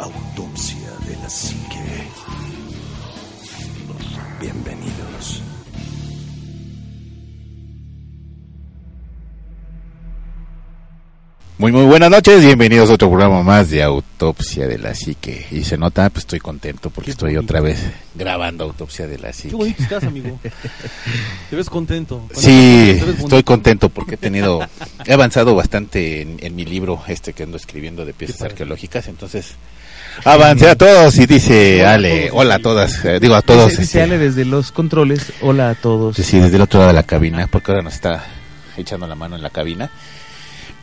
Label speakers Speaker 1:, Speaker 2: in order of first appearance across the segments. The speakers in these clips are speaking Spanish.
Speaker 1: Autopsia de la Psique. Bienvenidos.
Speaker 2: Muy muy buenas noches, bienvenidos a otro programa más de Autopsia de la Psique. Y se nota, pues estoy contento porque
Speaker 3: Qué
Speaker 2: estoy
Speaker 3: bonito.
Speaker 2: otra vez grabando Autopsia de la
Speaker 3: Qué
Speaker 2: Psique.
Speaker 3: bonito estás, amigo. Te ves contento. Cuando
Speaker 2: Sí,
Speaker 3: te ves bonito.
Speaker 2: estoy contento porque he tenido, he avanzado bastante en, en mi libro este que ando escribiendo de piezas
Speaker 3: Qué
Speaker 2: arqueológicas, entonces avancé a todos y dice
Speaker 3: Hola a
Speaker 2: Ale,
Speaker 3: todos.
Speaker 2: hola a todas, eh, digo a todos.
Speaker 4: Dice, dice
Speaker 2: este,
Speaker 4: Ale desde los controles, hola a todos.
Speaker 2: Sí, sí, desde el otro lado de la cabina, porque ahora nos está echando la mano en la cabina.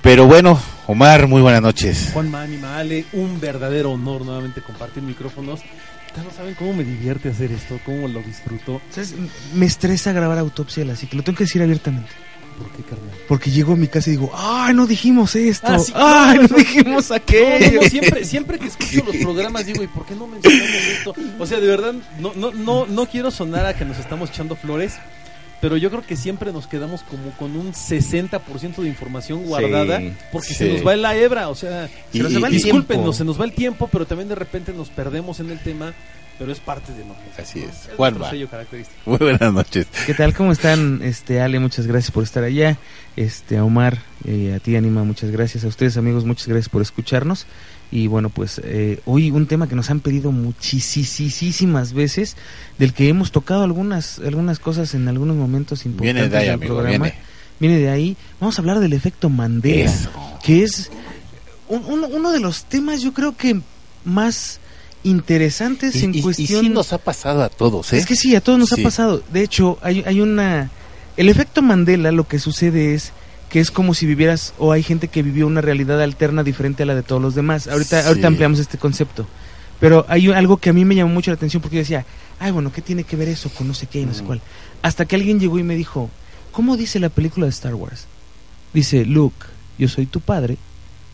Speaker 2: Pero bueno, Omar, muy buenas noches.
Speaker 3: Juan Manima, Ale, un verdadero honor nuevamente compartir micrófonos. Ustedes no saben cómo me divierte hacer esto, cómo lo disfruto.
Speaker 4: ¿Sabes? Me estresa grabar autopsia, así que lo tengo que decir abiertamente.
Speaker 3: ¿Por qué, carnal?
Speaker 4: Porque llego a mi casa y digo, ¡ay, no dijimos esto!
Speaker 3: Ah, sí,
Speaker 4: ¡ay,
Speaker 3: no,
Speaker 4: no dijimos aquello!
Speaker 3: no, siempre, siempre que escucho los programas digo, ¿y por qué no mencionamos esto? O sea, de verdad, no, no, no, no quiero sonar a que nos estamos echando flores, pero yo creo que siempre nos quedamos como con un 60% de información guardada, porque
Speaker 2: sí.
Speaker 3: se nos va en la hebra, o sea,
Speaker 2: Y-
Speaker 4: Se nos va el
Speaker 3: discúlpenos,
Speaker 4: tiempo.
Speaker 3: se nos va el tiempo, pero también de repente nos perdemos en el tema, pero es parte de nosotros.
Speaker 2: Así es.
Speaker 3: Sello característico.
Speaker 2: Muy buenas noches.
Speaker 4: ¿Qué tal? ¿Cómo están? Este, Ale, muchas gracias por estar allá. Este, a Omar, eh, a ti, Anima, muchas gracias. A ustedes, amigos, muchas gracias por escucharnos. Y bueno, pues eh, hoy un tema que nos han pedido muchísimas veces, del que hemos tocado algunas algunas cosas en algunos momentos importantes
Speaker 2: Viene de ahí,
Speaker 4: del
Speaker 2: amigo,
Speaker 4: programa.
Speaker 2: viene.
Speaker 4: Viene de ahí. Vamos a hablar del efecto Mandela,
Speaker 2: Eso.
Speaker 4: que es un- uno de los temas, yo creo que más interesantes
Speaker 2: Y,
Speaker 4: en
Speaker 2: y- y
Speaker 4: cuestión.
Speaker 2: sí nos ha pasado a todos, ¿eh?
Speaker 4: Es que sí, a todos nos
Speaker 2: Sí.
Speaker 4: ha pasado. De hecho, hay, hay una... El efecto Mandela lo que sucede es que es como si vivieras o hay gente que vivió una realidad alterna diferente a la de todos los demás. Ahorita,
Speaker 2: Sí.
Speaker 4: ahorita ampliamos este concepto. Pero hay algo que a mí me llamó mucho la atención porque yo decía, ay, bueno, ¿qué tiene que ver eso con no sé qué y no sé
Speaker 2: Ujú.
Speaker 4: cuál? Hasta que alguien llegó y me dijo, ¿cómo dice la película de Star Wars? Dice, Luke, yo soy tu padre,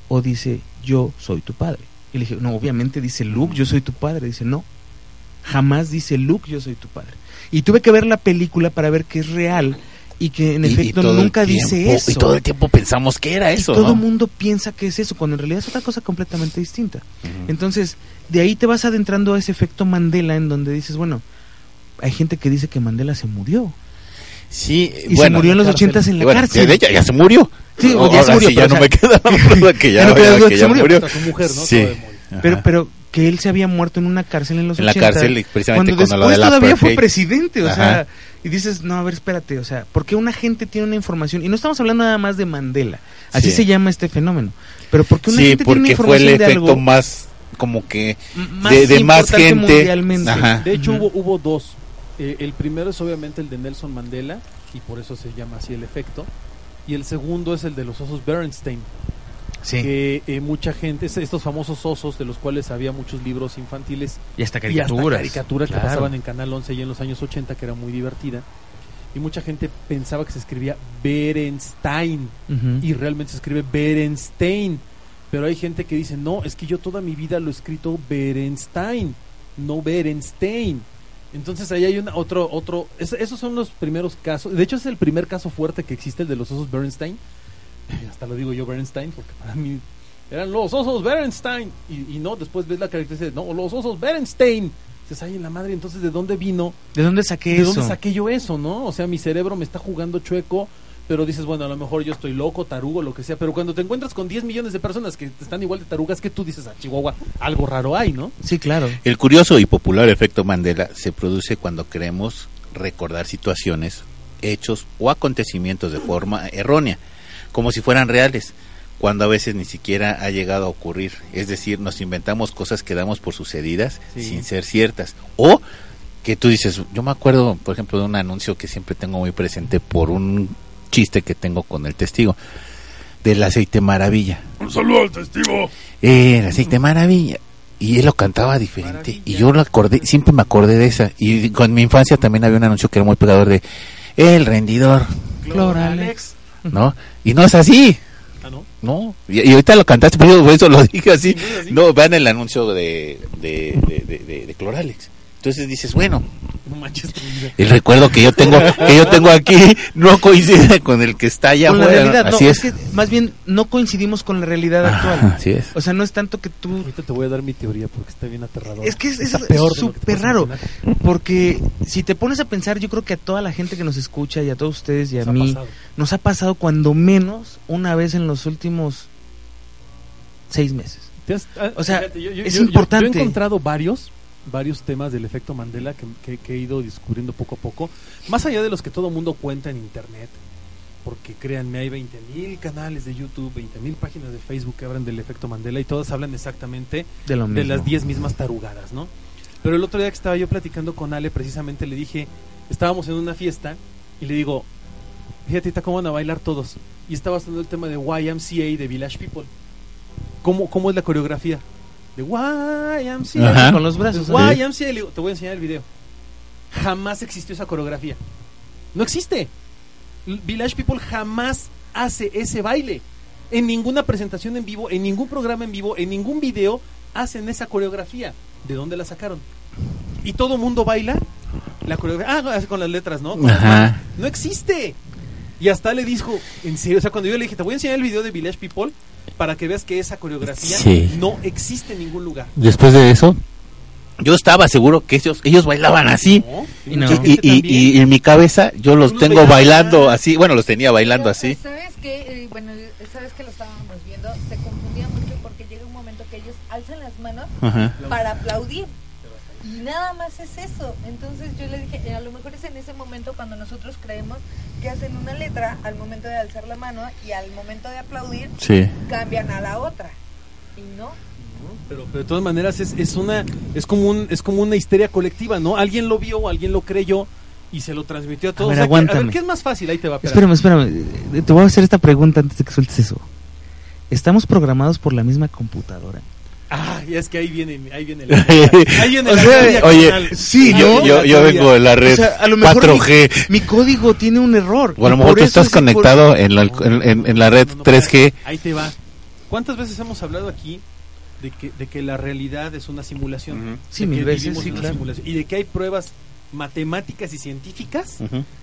Speaker 4: o dice, yo soy tu padre. Y le dije, no, obviamente dice Luke, yo soy tu padre. Dice, no, jamás dice Luke, yo soy tu padre. Y tuve que ver la película para ver que es real y que en
Speaker 2: Y-
Speaker 4: efecto nunca dice eso.
Speaker 2: Y todo el tiempo pensamos que era
Speaker 4: Y
Speaker 2: eso,
Speaker 4: todo
Speaker 2: ¿no?
Speaker 4: el mundo piensa que es eso, cuando en realidad es otra cosa completamente distinta. Entonces, de ahí te vas adentrando a ese efecto Mandela en donde dices, bueno, hay gente que dice que Mandela se murió.
Speaker 2: Sí,
Speaker 4: Y
Speaker 2: bueno.
Speaker 4: se murió en los
Speaker 3: cárcel.
Speaker 4: ochentas en la
Speaker 2: bueno,
Speaker 4: cárcel.
Speaker 2: de ella ya se murió.
Speaker 4: Sí,
Speaker 2: O-
Speaker 4: ya se
Speaker 2: ahora
Speaker 4: murió,
Speaker 2: sí, ya
Speaker 4: pero,
Speaker 2: no
Speaker 4: o
Speaker 2: me
Speaker 4: sea,
Speaker 2: queda la duda que ya,
Speaker 4: ya no queda
Speaker 2: ya-
Speaker 4: duda
Speaker 2: que
Speaker 4: que
Speaker 2: ya
Speaker 4: se murió.
Speaker 3: su mujer, ¿no?
Speaker 2: Sí.
Speaker 4: Pero, pero que él se había muerto en una cárcel en los
Speaker 2: En la
Speaker 4: 80,
Speaker 2: cárcel, y precisamente
Speaker 4: cuando
Speaker 2: con lo
Speaker 4: después
Speaker 2: de la
Speaker 4: todavía fue presidente, o
Speaker 2: Ajá.
Speaker 4: sea, y dices, no, a ver, espérate, o sea, porque una gente tiene una información, y no estamos hablando nada más de Mandela, así
Speaker 2: Sí.
Speaker 4: se llama este fenómeno, pero porque una
Speaker 2: Sí,
Speaker 4: gente tiene una
Speaker 2: porque fue el
Speaker 4: información de
Speaker 2: efecto
Speaker 4: algo
Speaker 2: más como que
Speaker 4: más
Speaker 2: de, de más gente.
Speaker 4: mundialmente.
Speaker 2: Ajá.
Speaker 3: De hecho, hubo dos. Eh, el primero es obviamente el de Nelson Mandela, y por eso se llama así el efecto. Y el segundo es el de los osos Bernstein,
Speaker 4: Sí,
Speaker 3: que eh, mucha gente, es- estos famosos osos de los cuales había muchos libros infantiles
Speaker 4: y hasta
Speaker 3: y hasta
Speaker 4: caricaturas.
Speaker 3: caricaturas que pasaban en Canal 11 y en los años 80, que era muy divertida. Y mucha gente pensaba que se escribía Berenstein y realmente se escribe Berenstein. Pero hay gente que dice, no, es que yo toda mi vida lo he escrito Berenstein, no Berenstein. Entonces ahí hay una, otro, otro, es- esos son los primeros casos. De hecho es el primer caso fuerte que existe, el de los osos Bernstein. Hasta lo digo yo Bernstein, porque para mí eran los osos Bernstein. Y, y no, después ves la característica de, no, los osos Bernstein. Dices, ay, en la madre, entonces ¿de dónde vino?
Speaker 4: ¿De dónde saqué
Speaker 3: ¿De
Speaker 4: eso?
Speaker 3: dónde saqué yo eso, no? O sea, mi cerebro me está jugando chueco, pero dices, bueno, a lo mejor yo estoy loco, tarugo, lo que sea, pero cuando te encuentras con 10 millones de personas que están igual de tarugas que tú, dices, a Chihuahua, algo raro hay, ¿no?
Speaker 4: Sí, claro.
Speaker 2: El curioso y popular efecto Mandela se produce cuando queremos recordar situaciones, hechos o acontecimientos de forma errónea, como si fueran reales, cuando a veces ni siquiera ha llegado a ocurrir. Es decir, nos inventamos cosas que damos por sucedidas
Speaker 3: Sí.
Speaker 2: sin ser ciertas. O que tú dices, yo me acuerdo, por ejemplo, de un anuncio que siempre tengo muy presente por un chiste que tengo con el testigo, del aceite maravilla.
Speaker 1: Un saludo al testigo.
Speaker 2: Eh, el aceite maravilla. Y él lo cantaba diferente. Y yo lo acordé, siempre me acordé de esa. Y con mi infancia también había un anuncio que era muy pegador de El rendidor,
Speaker 4: Cloralex.
Speaker 2: ¿no? Y no es así,
Speaker 3: Ah, ¿no?
Speaker 2: ¿no? Y, y ahorita lo cantaste, pero yo por eso lo dije así.
Speaker 3: Sí, no es así.
Speaker 2: No, vean el anuncio de, de, de, de- de- de Cloralex. Entonces dices, bueno,
Speaker 3: No manches tu vida.
Speaker 2: El recuerdo que yo tengo que yo tengo aquí no coincide con el que está allá
Speaker 4: con la realidad, no,
Speaker 2: Así
Speaker 4: es
Speaker 2: es.
Speaker 4: que más bien no coincidimos con la realidad actual.
Speaker 2: así es.
Speaker 4: O sea, no es tanto que tú
Speaker 3: Ahorita te voy a dar mi teoría porque está bien aterrador.
Speaker 4: Es que es- es súper raro. Porque si te pones a pensar, yo creo que a toda la gente que nos escucha y a todos ustedes y a
Speaker 3: Nos
Speaker 4: mí, nos ha pasado cuando menos una vez en los últimos seis meses.
Speaker 3: Has- ah,
Speaker 4: O sea,
Speaker 3: fíjate, yo- yo-
Speaker 4: es
Speaker 3: yo- yo-
Speaker 4: importante.
Speaker 3: Yo he encontrado varios, varios temas del efecto Mandela que, que- que he ido descubriendo poco a poco, más allá de los que todo mundo cuenta en internet. Porque créanme, hay 20.000 canales de YouTube, 20.000 páginas de Facebook que hablan del efecto Mandela y todas hablan exactamente
Speaker 4: De lo
Speaker 3: de
Speaker 4: mismo.
Speaker 3: las 10 mismas tarugadas, ¿no? Pero el otro día que estaba yo platicando con Ale, precisamente le dije, estábamos en una fiesta y le digo, fíjate cómo van a bailar todos. Y estaba haciendo el tema de YMCA de Village People. ¿Cómo, cómo es la coreografía? De YMCA.
Speaker 2: Ajá.
Speaker 4: Con los brazos.
Speaker 3: De. YMCA, le digo, te voy a enseñar el video. Jamás existió esa coreografía. No existe. Village People jamás hace ese baile. En ninguna presentación en vivo, en ningún programa en vivo, en ningún video hacen esa coreografía. ¿De dónde la sacaron? Y todo mundo baila la coreografía. Ah, con las letras, ¿no?
Speaker 2: Ajá.
Speaker 3: No existe. Y hasta le dijo, en serio, o sea, cuando yo le dije, te voy a enseñar el video de Village People para que veas que esa coreografía
Speaker 2: Sí.
Speaker 3: no existe en ningún lugar.
Speaker 2: Después de eso, yo estaba seguro que ellos ellos bailaban así.
Speaker 3: ¿No?
Speaker 4: Y no.
Speaker 2: Y, y- y- y en mi cabeza yo los tengo bailando así, bueno, los tenía bailando
Speaker 5: Pero,
Speaker 2: así.
Speaker 5: ¿Sabes qué? Eh, bueno, sabes que lo estábamos viendo, se confundía mucho porque llega un momento que ellos alzan las manos
Speaker 2: Ajá.
Speaker 5: para aplaudir. Nada más es eso. Entonces yo le dije, eh, a lo mejor es en ese momento cuando nosotros creemos que hacen una letra al momento de alzar la mano y al momento de aplaudir
Speaker 2: Sí.
Speaker 5: cambian a la otra. Y no.
Speaker 3: Pero, pero de todas maneras es, es una es como un es como una histeria colectiva, ¿no? Alguien lo vio, alguien lo creyó y se lo transmitió a todos.
Speaker 4: ver,
Speaker 3: O sea, que- a ver. ¿qué es más fácil? Ahí te va. espérame.
Speaker 4: Espérame, espérame. eh, Te voy a hacer esta pregunta antes de que sueltes eso. ¿Estamos programados por la misma computadora?
Speaker 3: Ah, ya es que ahí viene ahí viene la ahí viene
Speaker 4: O
Speaker 3: la
Speaker 4: sea,
Speaker 2: Oye,
Speaker 4: sí,
Speaker 2: yo, yo, yo vengo de la red
Speaker 4: O sea, a lo mejor
Speaker 2: 4G.
Speaker 4: Mi, mi código tiene un error.
Speaker 2: O a lo mejor tú estás
Speaker 4: es- por-
Speaker 2: conectado en la, en, en- la red
Speaker 3: No, no,
Speaker 2: 3G.
Speaker 3: Ahí te va. ¿Cuántas veces hemos hablado aquí de que, de que la realidad es una simulación?
Speaker 4: Sí, mil veces, sí, claro.
Speaker 3: simulación. Y de que hay pruebas matemáticas y científicas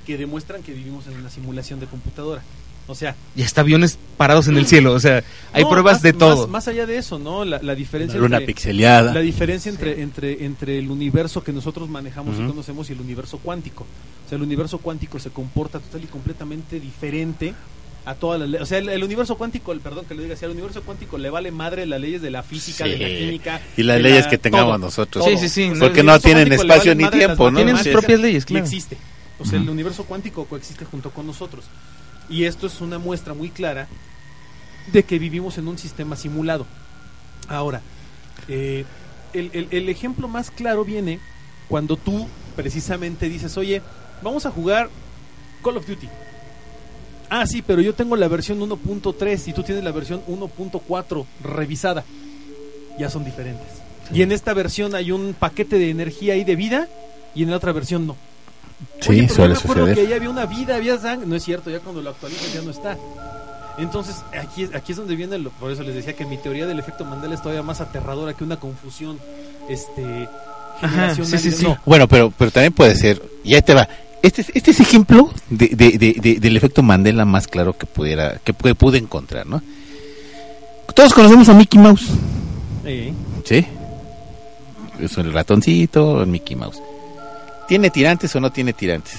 Speaker 3: que demuestran que vivimos en una simulación de computadora. O sea,
Speaker 4: Y hasta aviones parados en el cielo. O sea, hay
Speaker 3: no,
Speaker 4: pruebas
Speaker 3: más-
Speaker 4: de todo.
Speaker 3: Más, más allá de eso, ¿no? La, la diferencia
Speaker 2: La luna
Speaker 3: entre,
Speaker 2: pixeleada.
Speaker 3: la diferencia entre, entre, entre el universo que nosotros manejamos y conocemos y el universo cuántico. O sea, el universo cuántico se comporta total y completamente diferente a todas las leyes. O sea, el, el universo cuántico, el, perdón que lo diga así, al universo cuántico le vale madre las leyes de la física, de la química.
Speaker 2: Y las leyes
Speaker 3: la-
Speaker 2: que tengamos
Speaker 3: todo,
Speaker 2: nosotros.
Speaker 3: todo.
Speaker 4: Sí, sí, sí.
Speaker 2: Porque no tienen espacio
Speaker 3: vale
Speaker 2: ni tiempo, ¿no?
Speaker 4: Tienen sus propias leyes,
Speaker 3: y
Speaker 4: claro.
Speaker 3: existe. O sea, el universo cuántico coexiste junto con nosotros. Y esto es una muestra muy clara de que vivimos en un sistema simulado. Ahora, eh, el, el- el ejemplo más claro viene cuando tú precisamente dices, oye, vamos a jugar Call of Duty. Ah, sí, pero yo tengo la versión 1.3 y tú tienes la versión 1.4 revisada. Ya son diferentes. Y en esta versión hay un paquete de energía y de vida y en la otra versión no.
Speaker 2: Sí,
Speaker 3: Oye, pero
Speaker 2: suele
Speaker 3: yo me acuerdo
Speaker 2: suceder.
Speaker 3: que ahí había una vida, había sangre. No es cierto, ya cuando lo actualizas ya no está. Entonces, aquí, es- aquí es donde viene, lo, por eso les decía que mi teoría del efecto Mandela es todavía más aterradora que una confusión este,
Speaker 4: Ajá, sí, sí, sí.
Speaker 3: No,
Speaker 2: Bueno, pero, pero también puede ser, y ahí te va. Este, es- este es ejemplo de, de- de- de- del efecto Mandela más claro que pudiera, que, pu- pude encontrar, ¿no? Todos conocemos a Mickey Mouse,
Speaker 3: eh,
Speaker 2: ¿sí? Es el ratoncito, el Mickey Mouse. ¿Tiene tirantes o no tiene tirantes?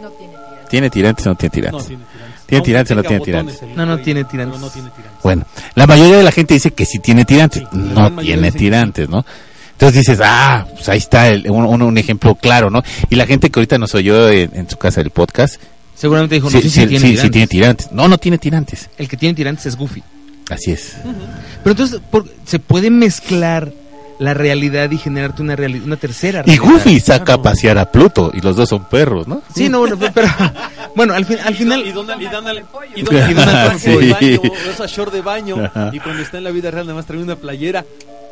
Speaker 5: No tiene tiras.
Speaker 2: ¿Tiene tirantes o no tiene
Speaker 3: no
Speaker 2: tirantes?
Speaker 3: tiene tirantes.
Speaker 2: ¿Tiene
Speaker 3: Aunque
Speaker 2: tirantes o no tiene tirantes?
Speaker 4: No, no tiene tirantes.
Speaker 3: no tiene tirantes.
Speaker 2: Bueno, la mayoría de la gente dice que sí tiene tirantes,
Speaker 3: Sí,
Speaker 2: no tiene tirantes, ¿no? Entonces dices, ah, pues ahí está el- un, un- un ejemplo claro, ¿no? Y la gente que ahorita nos oyó en, en su casa del podcast,
Speaker 4: Seguramente dijo, no,
Speaker 2: sí,
Speaker 4: sí,
Speaker 2: sí,
Speaker 4: sí, tiene
Speaker 2: sí, sí
Speaker 4: tirantes.
Speaker 2: tiene tirantes. No, no tiene tirantes.
Speaker 4: El que tiene tirantes es Goofy.
Speaker 2: Así es.
Speaker 4: Pero entonces, ¿por- ¿se puede mezclar la realidad y generarte una, reali- una tercera
Speaker 2: Y
Speaker 4: realidad?
Speaker 2: Goofy saca
Speaker 4: Claro.
Speaker 2: a pasear a Pluto y los dos son perros, ¿no?
Speaker 4: Sí, no, bueno, pero... Bueno, al, fin, al
Speaker 3: Y
Speaker 4: final...
Speaker 3: Y Donald, y
Speaker 5: Y
Speaker 3: Donald, y
Speaker 2: Sí.
Speaker 3: usa short de baño,
Speaker 2: Ajá.
Speaker 3: y cuando está en la vida real nada más trae una playera.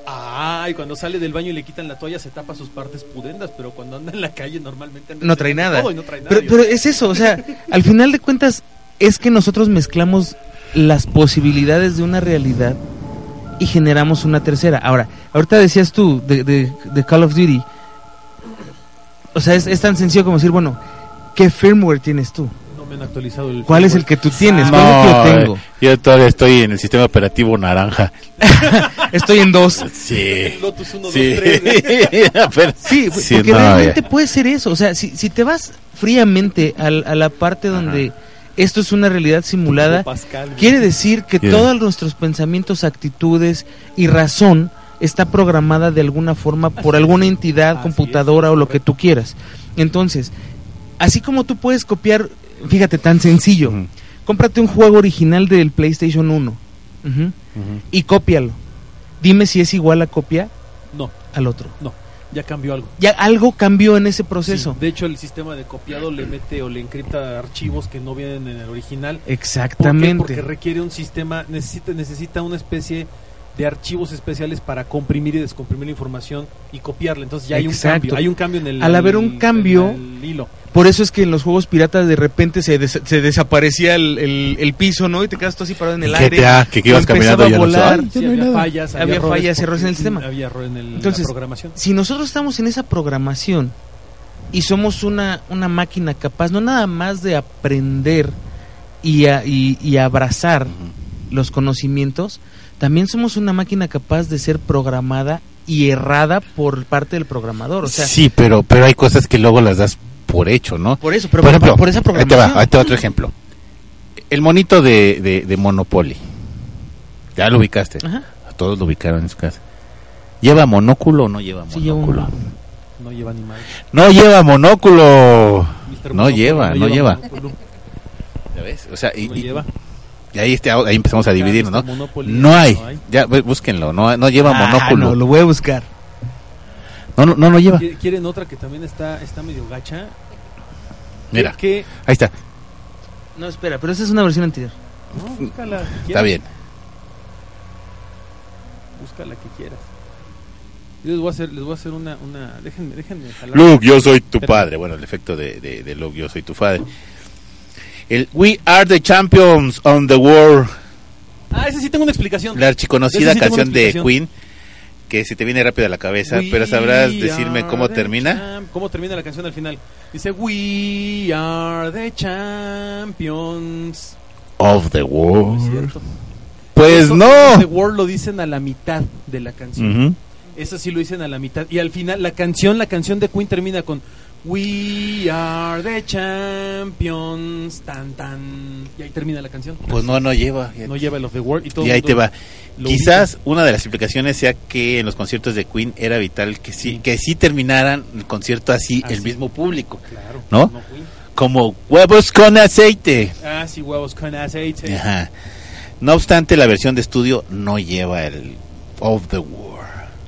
Speaker 3: Ah, y cuando sale del baño y le quitan la toalla se tapa sus partes pudendas, pero cuando anda en la calle normalmente
Speaker 4: no trae nada.
Speaker 3: y no trae nada.
Speaker 4: Pero, pero es eso, o sea, al final de cuentas es que nosotros mezclamos las posibilidades de una realidad y generamos una tercera. Ahora, ahorita decías tú de, de- de Call of Duty, O sea, es, es tan sencillo como decir, bueno, ¿qué firmware tienes tú?
Speaker 3: No me han actualizado el
Speaker 4: ¿Cuál es el que tú tienes? ¿Cuál es el que yo tengo?
Speaker 2: yo todavía estoy en el sistema operativo naranja.
Speaker 4: Estoy en dos.
Speaker 2: Sí.
Speaker 3: Lotus 1,
Speaker 2: Sí.
Speaker 3: 2, 3.
Speaker 2: Pero-
Speaker 4: Sí,
Speaker 2: Sí,
Speaker 4: porque
Speaker 2: no,
Speaker 4: realmente
Speaker 2: ya.
Speaker 4: puede ser eso. O sea, si, si te vas fríamente al- a, la parte donde esto es una realidad simulada,
Speaker 3: Pascal,
Speaker 4: quiere decir que
Speaker 2: Yeah.
Speaker 4: todos nuestros pensamientos, actitudes y razón está programada de alguna forma por alguna entidad,
Speaker 3: Así
Speaker 4: computadora
Speaker 3: es,
Speaker 4: o lo que tú quieras. Entonces, así como tú puedes copiar, fíjate, tan sencillo,
Speaker 2: Ujú.
Speaker 4: cómprate un juego original del PlayStation 1 ujú,
Speaker 2: Ujú.
Speaker 4: y cópialo. Dime si es igual a copia
Speaker 3: No,
Speaker 4: al otro.
Speaker 3: no. Ya cambió algo.
Speaker 4: Ya algo cambió en ese proceso.
Speaker 3: Sí, de hecho, el sistema de copiado le mete o le encripta archivos que no vienen en el original. ¿Por qué?
Speaker 4: Exactamente.
Speaker 3: Porque requiere un sistema, necesita, necesita una especie de archivos especiales para comprimir y descomprimir la información y copiarla. Entonces ya hay un cambio. Hay un cambio en el.
Speaker 4: Al haber un
Speaker 3: en
Speaker 4: cambio-
Speaker 3: el hilo.
Speaker 4: Por eso es que en los juegos piratas de repente se, des- se desaparecía el, el- el piso, ¿no? Y te quedas tú así parado en el aire.
Speaker 2: GTA, que, que ibas caminando
Speaker 4: a
Speaker 2: no
Speaker 4: volar.
Speaker 3: Sí,
Speaker 2: no
Speaker 3: había
Speaker 2: nada.
Speaker 3: fallas,
Speaker 4: Había fallas
Speaker 3: errores
Speaker 4: errores en el sistema.
Speaker 3: Había error en, el,
Speaker 4: Entonces,
Speaker 3: en la programación.
Speaker 4: Si nosotros estamos en esa programación y somos una, una máquina capaz, no nada más de aprender y, a- y, y abrazar los conocimientos, también somos una máquina capaz de ser programada y errada por parte del programador. O sea,
Speaker 2: sí, pero, pero hay cosas que luego las das por hecho, ¿no?
Speaker 4: por eso, pero
Speaker 2: por ejemplo,
Speaker 4: por esa
Speaker 2: ahí te
Speaker 4: programación.
Speaker 2: va, ahí te va otro ejemplo. El monito de, de, de Monopoly. Ya lo ubicaste.
Speaker 4: Ajá.
Speaker 2: Todos lo ubicaron en su casa. ¿Lleva monóculo o no lleva
Speaker 4: Sí, lleva un-
Speaker 2: monóculo?
Speaker 3: No lleva ni madre.
Speaker 2: No lleva monóculo. No lleva, no lleva. ¿Ya ves? O sea, y,
Speaker 3: No lleva.
Speaker 2: Y ahí, este- ahí empezamos a dividir, ¿no? No hay. Ya, bú- búsquenlo. No, no lleva
Speaker 4: Ah,
Speaker 2: monóculo.
Speaker 4: no, lo voy a buscar.
Speaker 2: No, no, no, no lleva.
Speaker 3: ¿Qui- ¿Quieren otra que también está, está medio gacha?
Speaker 2: Mira,
Speaker 3: Que,
Speaker 2: ahí está.
Speaker 4: No, espera, pero esa es una versión anterior.
Speaker 3: no, búscala que
Speaker 2: Está
Speaker 3: quieras.
Speaker 2: bien.
Speaker 3: Búscala que quieras. Yo les voy a hacer, les voy a hacer una, una, déjenme, déjenme jalar.
Speaker 2: Luke, yo soy tu padre. Bueno, el efecto de, de, de Luke, yo soy tu padre. El We Are the Champions on the World,
Speaker 3: Ah, ese sí tengo una explicación.
Speaker 2: la archiconocida
Speaker 3: sí
Speaker 2: canción de. Queen, que se te viene rápido a la cabeza,
Speaker 3: We
Speaker 2: pero sabrás decirme cómo termina.
Speaker 3: ¿Cómo termina la canción al final? Dice, We are the champions.
Speaker 2: Of the
Speaker 3: ¿No es
Speaker 2: World. Pues
Speaker 3: Eso,
Speaker 2: no.
Speaker 3: The World lo dicen a la mitad de la canción.
Speaker 2: Ujú.
Speaker 3: Eso sí lo dicen a la mitad. Y al final, la canción, la canción de Queen termina con We are the champions. Tan, tan. Y ahí termina la canción.
Speaker 2: Pues no, no lleva.
Speaker 3: No lleva el of the world. Y, todo
Speaker 2: Y ahí te va. Quizás una de las explicaciones sea que en los conciertos de Queen era vital que sí,
Speaker 3: Sí.
Speaker 2: que sí terminaran el concierto así,
Speaker 3: Así.
Speaker 2: el mismo público.
Speaker 3: Claro.
Speaker 2: ¿no? Como huevos con aceite.
Speaker 3: Ah, sí, huevos con aceite.
Speaker 2: Ajá. No obstante, la versión de estudio no lleva el of the World.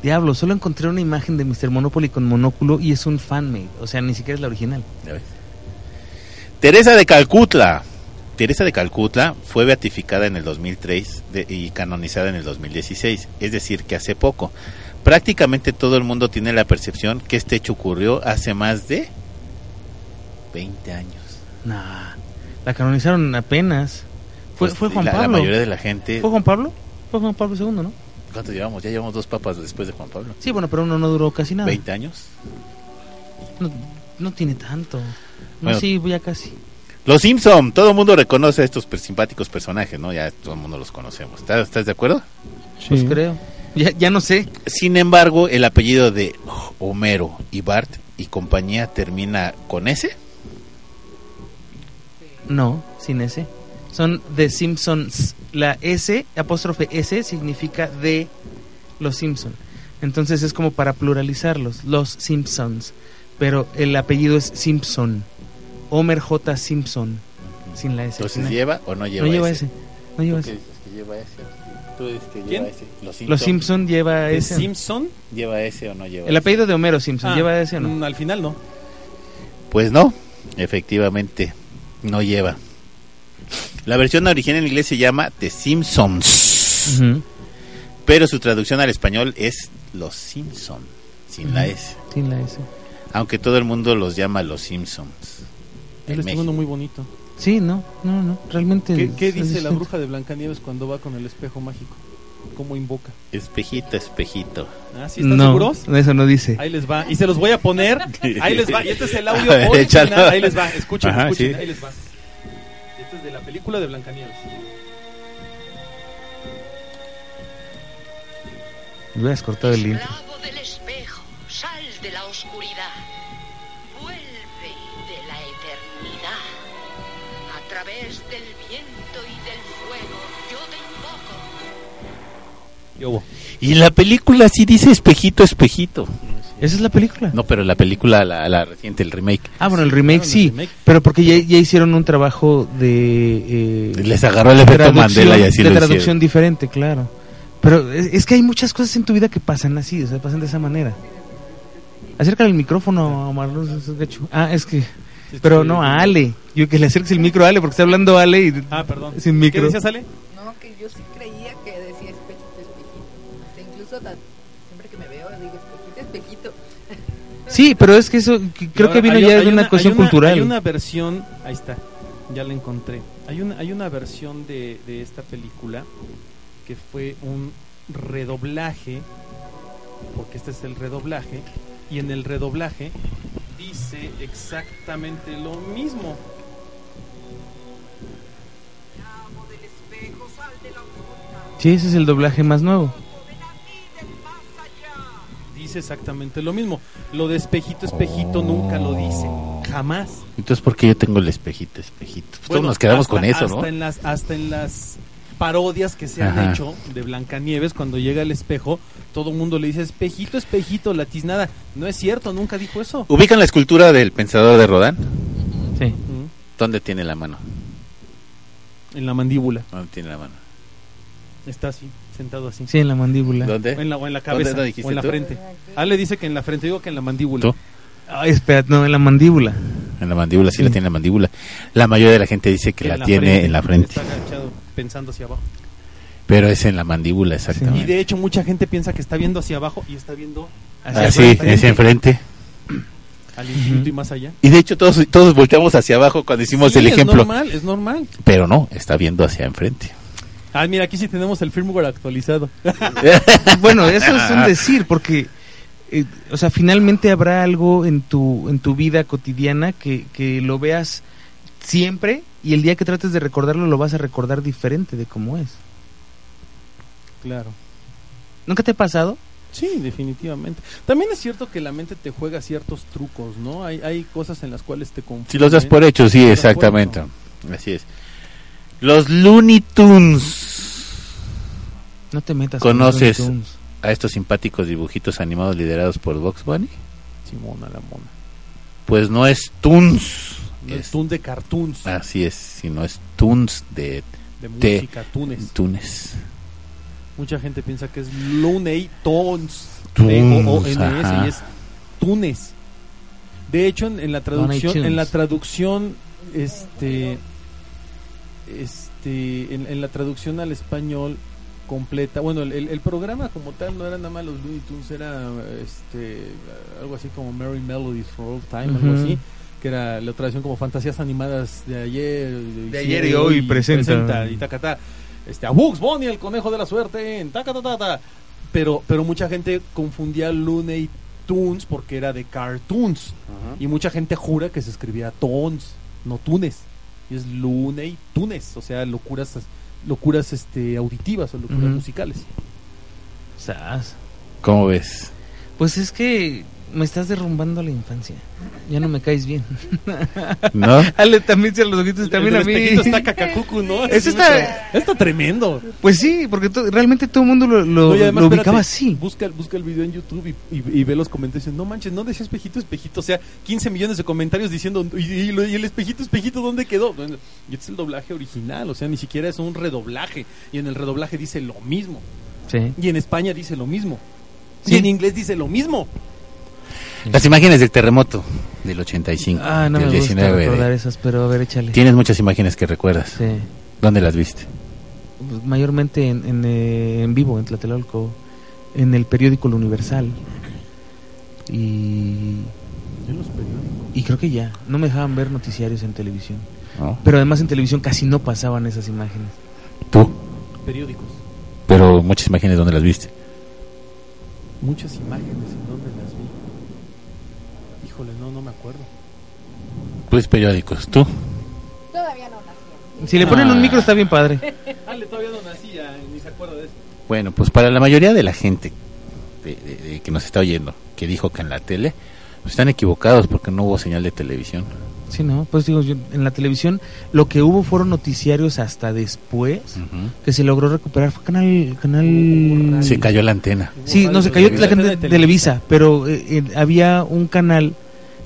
Speaker 4: Diablo, solo encontré una imagen de Mr. Monopoly con monóculo y es un fanmade. O sea, ni siquiera es la original.
Speaker 2: ¿Ya ves? Teresa de Calcuta. Teresa de Calcuta fue beatificada en el 2003 de- y canonizada en el 2016, es decir, que hace poco. Prácticamente todo el mundo tiene la percepción que este hecho ocurrió hace más de 20 años.
Speaker 4: Nah, la canonizaron apenas. Fue,
Speaker 2: Pues,
Speaker 4: fue Juan
Speaker 2: la, la
Speaker 4: Pablo.
Speaker 2: mayoría de la gente.
Speaker 4: ¿Fue Juan Pablo? Fue Juan Pablo II, ¿no?
Speaker 2: ¿Cuánto llevamos? Ya llevamos dos papas después de Juan Pablo.
Speaker 4: Sí, bueno, pero uno no duró casi nada.
Speaker 2: ¿20 años?
Speaker 4: No, no tiene tanto. No,
Speaker 2: Bueno.
Speaker 4: sí, ya casi.
Speaker 2: Los Simpson, todo el mundo reconoce a estos simpáticos personajes, ¿no? Ya todo el mundo los conocemos. ¿Estás, estás de acuerdo?
Speaker 4: Pues creo. Ya, ya no sé.
Speaker 2: Sin embargo, el apellido de Homero y Bart y compañía termina con S.
Speaker 4: No, sin ese. Son The Simpsons. La S, apóstrofe S, significa de los Simpson. Entonces es como para pluralizarlos. Los Simpsons. Pero el apellido es Simpson. Homer J. Simpson. Sin la S.
Speaker 2: Entonces,
Speaker 4: Sin la-
Speaker 2: ¿lleva o no lleva
Speaker 4: no lleva
Speaker 2: S?
Speaker 4: S. No lleva
Speaker 2: ¿Tú qué
Speaker 4: S.
Speaker 2: dices que lleva S? ¿Tú dices que
Speaker 3: ¿Quién?
Speaker 2: lleva S? Los Simpson.
Speaker 4: Los Simpson lleva
Speaker 3: ¿De
Speaker 4: S.
Speaker 3: Simpson?
Speaker 2: ¿Lleva S o no lleva
Speaker 4: El
Speaker 2: S?
Speaker 4: apellido de Homero Simpson.
Speaker 3: Ah,
Speaker 4: ¿Lleva S o no?
Speaker 3: Al final no.
Speaker 2: Pues no, efectivamente, no lleva. La versión original en inglés se llama The Simpsons,
Speaker 4: Ujú.
Speaker 2: pero su traducción al español es Los Simpson, sin la
Speaker 4: Ujú.
Speaker 2: S.
Speaker 4: Sin la S.
Speaker 2: Aunque todo el mundo los llama Los Simpsons.
Speaker 3: Está
Speaker 2: México.
Speaker 3: viendo muy bonito.
Speaker 4: Sí, no, no, no. Realmente.
Speaker 3: ¿Qué, qué dice la bruja de Blancanieves cuando va con el espejo mágico? cómo invoca.
Speaker 2: Espejito, espejito.
Speaker 3: ¿Ah, sí están
Speaker 4: no,
Speaker 3: seguros?
Speaker 4: eso no dice.
Speaker 3: Ahí les va. Y se los voy a poner. Ahí les va. Y este es el audio
Speaker 2: ver,
Speaker 3: original. Ahí les va. Escuchen,
Speaker 2: Ajá,
Speaker 3: escuchen.
Speaker 2: sí.
Speaker 3: Ahí les va. Este es de la película de Blancanieves.
Speaker 4: Hubieras cortado el intro.
Speaker 6: Esclavo del espejo, sal de la oscuridad. Vuelve de la eternidad. A través del viento y del fuego, yo te invoco.
Speaker 3: ¿Qué hubo?
Speaker 2: Y en la película sí dice espejito, espejito.
Speaker 4: Esa es la película.
Speaker 2: No, pero la película, la, la reciente, el remake.
Speaker 4: Ah, bueno, el remake
Speaker 3: Claro, el
Speaker 4: sí,
Speaker 3: remake.
Speaker 4: pero porque ya, ya hicieron un trabajo de... eh,
Speaker 2: Les agarró el efecto
Speaker 4: traducción-
Speaker 2: Mandela y así
Speaker 4: de
Speaker 2: lo
Speaker 4: traducción
Speaker 2: hicieron.
Speaker 4: diferente, claro. Pero es, es que hay muchas cosas en tu vida que pasan así, o sea, pasan de esa manera. Acércale el micrófono, Omar. es gacho. Ah, es que... Pero no, a Ale. Yo que le acerques el micro a Ale porque está hablando Ale y...
Speaker 3: Ah, perdón.
Speaker 4: Sin micro.
Speaker 3: ¿Qué decías, Ale?
Speaker 5: No, que yo sí creía que decía espejito, espejito. O sea, incluso
Speaker 4: Sí, pero es que eso que- creo que vino
Speaker 3: hay-
Speaker 4: ya
Speaker 3: hay
Speaker 4: de una, cuestión
Speaker 3: hay una-
Speaker 4: cultural.
Speaker 3: Hay una versión, ahí está, ya la encontré. Hay una, hay una versión de, de esta película que fue un redoblaje, porque este es el redoblaje, y en el redoblaje dice exactamente lo mismo.
Speaker 4: Sí, ese es el doblaje más nuevo.
Speaker 3: Dice exactamente lo mismo. Lo de espejito, espejito nunca lo dice. Jamás.
Speaker 2: Entonces, ¿por qué yo tengo el espejito, espejito? Todos nos quedamos
Speaker 3: hasta-
Speaker 2: con eso,
Speaker 3: hasta
Speaker 2: ¿no?
Speaker 3: En las, hasta en las parodias que se han
Speaker 2: Ajá.
Speaker 3: hecho de Blancanieves, cuando llega el espejo, todo el mundo le dice espejito, espejito, la tiznada. No es cierto, nunca dijo eso.
Speaker 2: ¿Ubican la escultura del pensador de Rodán?
Speaker 4: Sí.
Speaker 2: ¿Dónde tiene la mano?
Speaker 3: En la mandíbula.
Speaker 2: ¿Dónde tiene la mano?
Speaker 3: Está así, sentado así.
Speaker 4: Sí, en la mandíbula.
Speaker 2: ¿Dónde?
Speaker 3: O en la, o en la
Speaker 2: ¿Dónde
Speaker 3: cabeza,
Speaker 2: dijiste
Speaker 3: o en la
Speaker 2: tú?
Speaker 3: frente. Ale dice que en la frente, digo que en la mandíbula.
Speaker 2: ¿Tú?
Speaker 4: Ay, espera, no, en la mandíbula.
Speaker 2: En la mandíbula, sí,
Speaker 4: Sí.
Speaker 2: la tiene en la mandíbula. La mayoría de la gente dice que
Speaker 3: En
Speaker 2: la, tiene en la frente.
Speaker 3: Está agachado, pensando hacia abajo.
Speaker 2: Pero es en la mandíbula, exactamente.
Speaker 3: Y de hecho, mucha gente piensa que está viendo hacia abajo y está viendo hacia
Speaker 2: Ah,
Speaker 3: el
Speaker 2: sí,
Speaker 3: frente,
Speaker 2: es enfrente.
Speaker 3: al infinito
Speaker 4: Ujú.
Speaker 3: y más allá.
Speaker 2: Y de hecho todos, todos volteamos hacia abajo cuando hicimos
Speaker 3: Sí,
Speaker 2: el
Speaker 3: Es
Speaker 2: ejemplo.
Speaker 3: normal, es normal.
Speaker 2: Pero no, está viendo hacia enfrente.
Speaker 3: Ah, mira, aquí sí tenemos el firmware actualizado.
Speaker 4: Bueno, eso es un decir, porque, eh, o sea, finalmente habrá algo en tu, en tu vida cotidiana que, que lo veas siempre y el día que trates de recordarlo lo vas a recordar diferente de cómo es.
Speaker 3: Claro.
Speaker 4: ¿Nunca te ha pasado?
Speaker 3: Sí, definitivamente. También es cierto que la mente te juega ciertos trucos, ¿no? Hay, hay cosas en las cuales te confunde.
Speaker 2: Si los das por hecho, sí, exactamente. Así es. Los Looney Tunes.
Speaker 4: No te metas
Speaker 2: ¿Conoces?
Speaker 4: con Looney Tunes.
Speaker 2: A estos simpáticos dibujitos animados liderados por Box Bunny.
Speaker 3: Simona la mona.
Speaker 2: Pues no es Toons.
Speaker 3: No
Speaker 2: es-
Speaker 3: es Tun de cartoons,
Speaker 2: así es, sino es Toons de
Speaker 3: de música, tunes.
Speaker 2: Tunes.
Speaker 3: Mucha gente piensa que es Looney Tunes.
Speaker 2: Tunes,
Speaker 3: T-O-O-N-S
Speaker 2: ajá.
Speaker 3: y es Tunes. De hecho, en, en la traducción,
Speaker 4: Tunes.
Speaker 3: en la traducción, este, este, en, en la traducción al español completa, bueno, el, programa como tal no era nada más los Looney Tunes, era este, algo así como Merry Melodies for All Time, algo así, que era la traducción como fantasías animadas de ayer,
Speaker 4: De ayer y hoy presenta.
Speaker 3: y tacata, este, a Bugs Bunny, el conejo de la suerte, en pero, pero mucha gente confundía Looney Tunes porque era de cartoons. Y mucha gente jura que se escribía Tones, no Tunes. Y es Looney Tunes, o sea, locuras locuras este auditivas o locuras musicales.
Speaker 4: Sas.
Speaker 2: ¿Cómo ves?
Speaker 4: Pues es que me estás derrumbando la infancia. Ya no me caes bien.
Speaker 2: ¿No?
Speaker 4: Ale también cierra los ojitos,
Speaker 3: El
Speaker 4: también
Speaker 3: del
Speaker 4: a mí.
Speaker 3: espejito está cacacucu, ¿no?
Speaker 4: Eso está-
Speaker 3: está tremendo.
Speaker 4: Pues sí, porque to- realmente todo el mundo lo, lo-
Speaker 3: No, y además,
Speaker 4: lo
Speaker 3: espérate,
Speaker 4: ubicaba así.
Speaker 3: Busca, busca el video en YouTube y, y- y ve los comentarios. y dice, No manches, no decía espejito, espejito. O sea, 15 millones de comentarios diciendo, ¿y, y el espejito, espejito, dónde quedó? Y este es el doblaje original, o sea, ni siquiera es un redoblaje. Y en el redoblaje dice lo mismo.
Speaker 4: Sí.
Speaker 3: Y en España dice lo mismo.
Speaker 4: Sí.
Speaker 3: Y en inglés dice lo mismo.
Speaker 2: Las imágenes del terremoto del 85,
Speaker 4: Ah, no
Speaker 2: del
Speaker 4: me
Speaker 2: 19.
Speaker 4: gusta recordar
Speaker 2: de-
Speaker 4: esas, pero a ver, échale.
Speaker 2: Tienes muchas imágenes que recuerdas.
Speaker 4: Sí.
Speaker 2: ¿Dónde las viste?
Speaker 4: Pues, mayormente en, en, eh, en vivo, en Tlatelolco, en el periódico El Universal. Y,
Speaker 3: En los periódicos.
Speaker 4: y creo que ya, no me dejaban ver noticiarios en televisión.
Speaker 2: ¿No?
Speaker 4: Pero además en televisión casi no pasaban esas imágenes.
Speaker 2: Tú.
Speaker 3: Periódicos.
Speaker 2: Pero muchas imágenes donde las viste.
Speaker 3: Muchas imágenes, ¿en dónde las vi? Híjole, no, no me acuerdo.
Speaker 2: Pues periódicos, ¿tú?
Speaker 5: Todavía no nacía.
Speaker 4: Si le ponen
Speaker 2: Ah.
Speaker 4: un micro está bien padre.
Speaker 3: Ale, todavía no nacía, ni se acuerda de eso.
Speaker 2: Bueno, pues para la mayoría de la gente de- de- de que nos está oyendo, que dijo que en la tele, pues están equivocados porque no hubo señal de televisión.
Speaker 4: Sí, no, pues digo, yo, en la televisión lo que hubo fueron noticiarios hasta después que se logró recuperar. Fue canal, canal.
Speaker 2: Se cayó la antena.
Speaker 4: Sí, no, se cayó la gente de Televisa, pero eh, eh, había un canal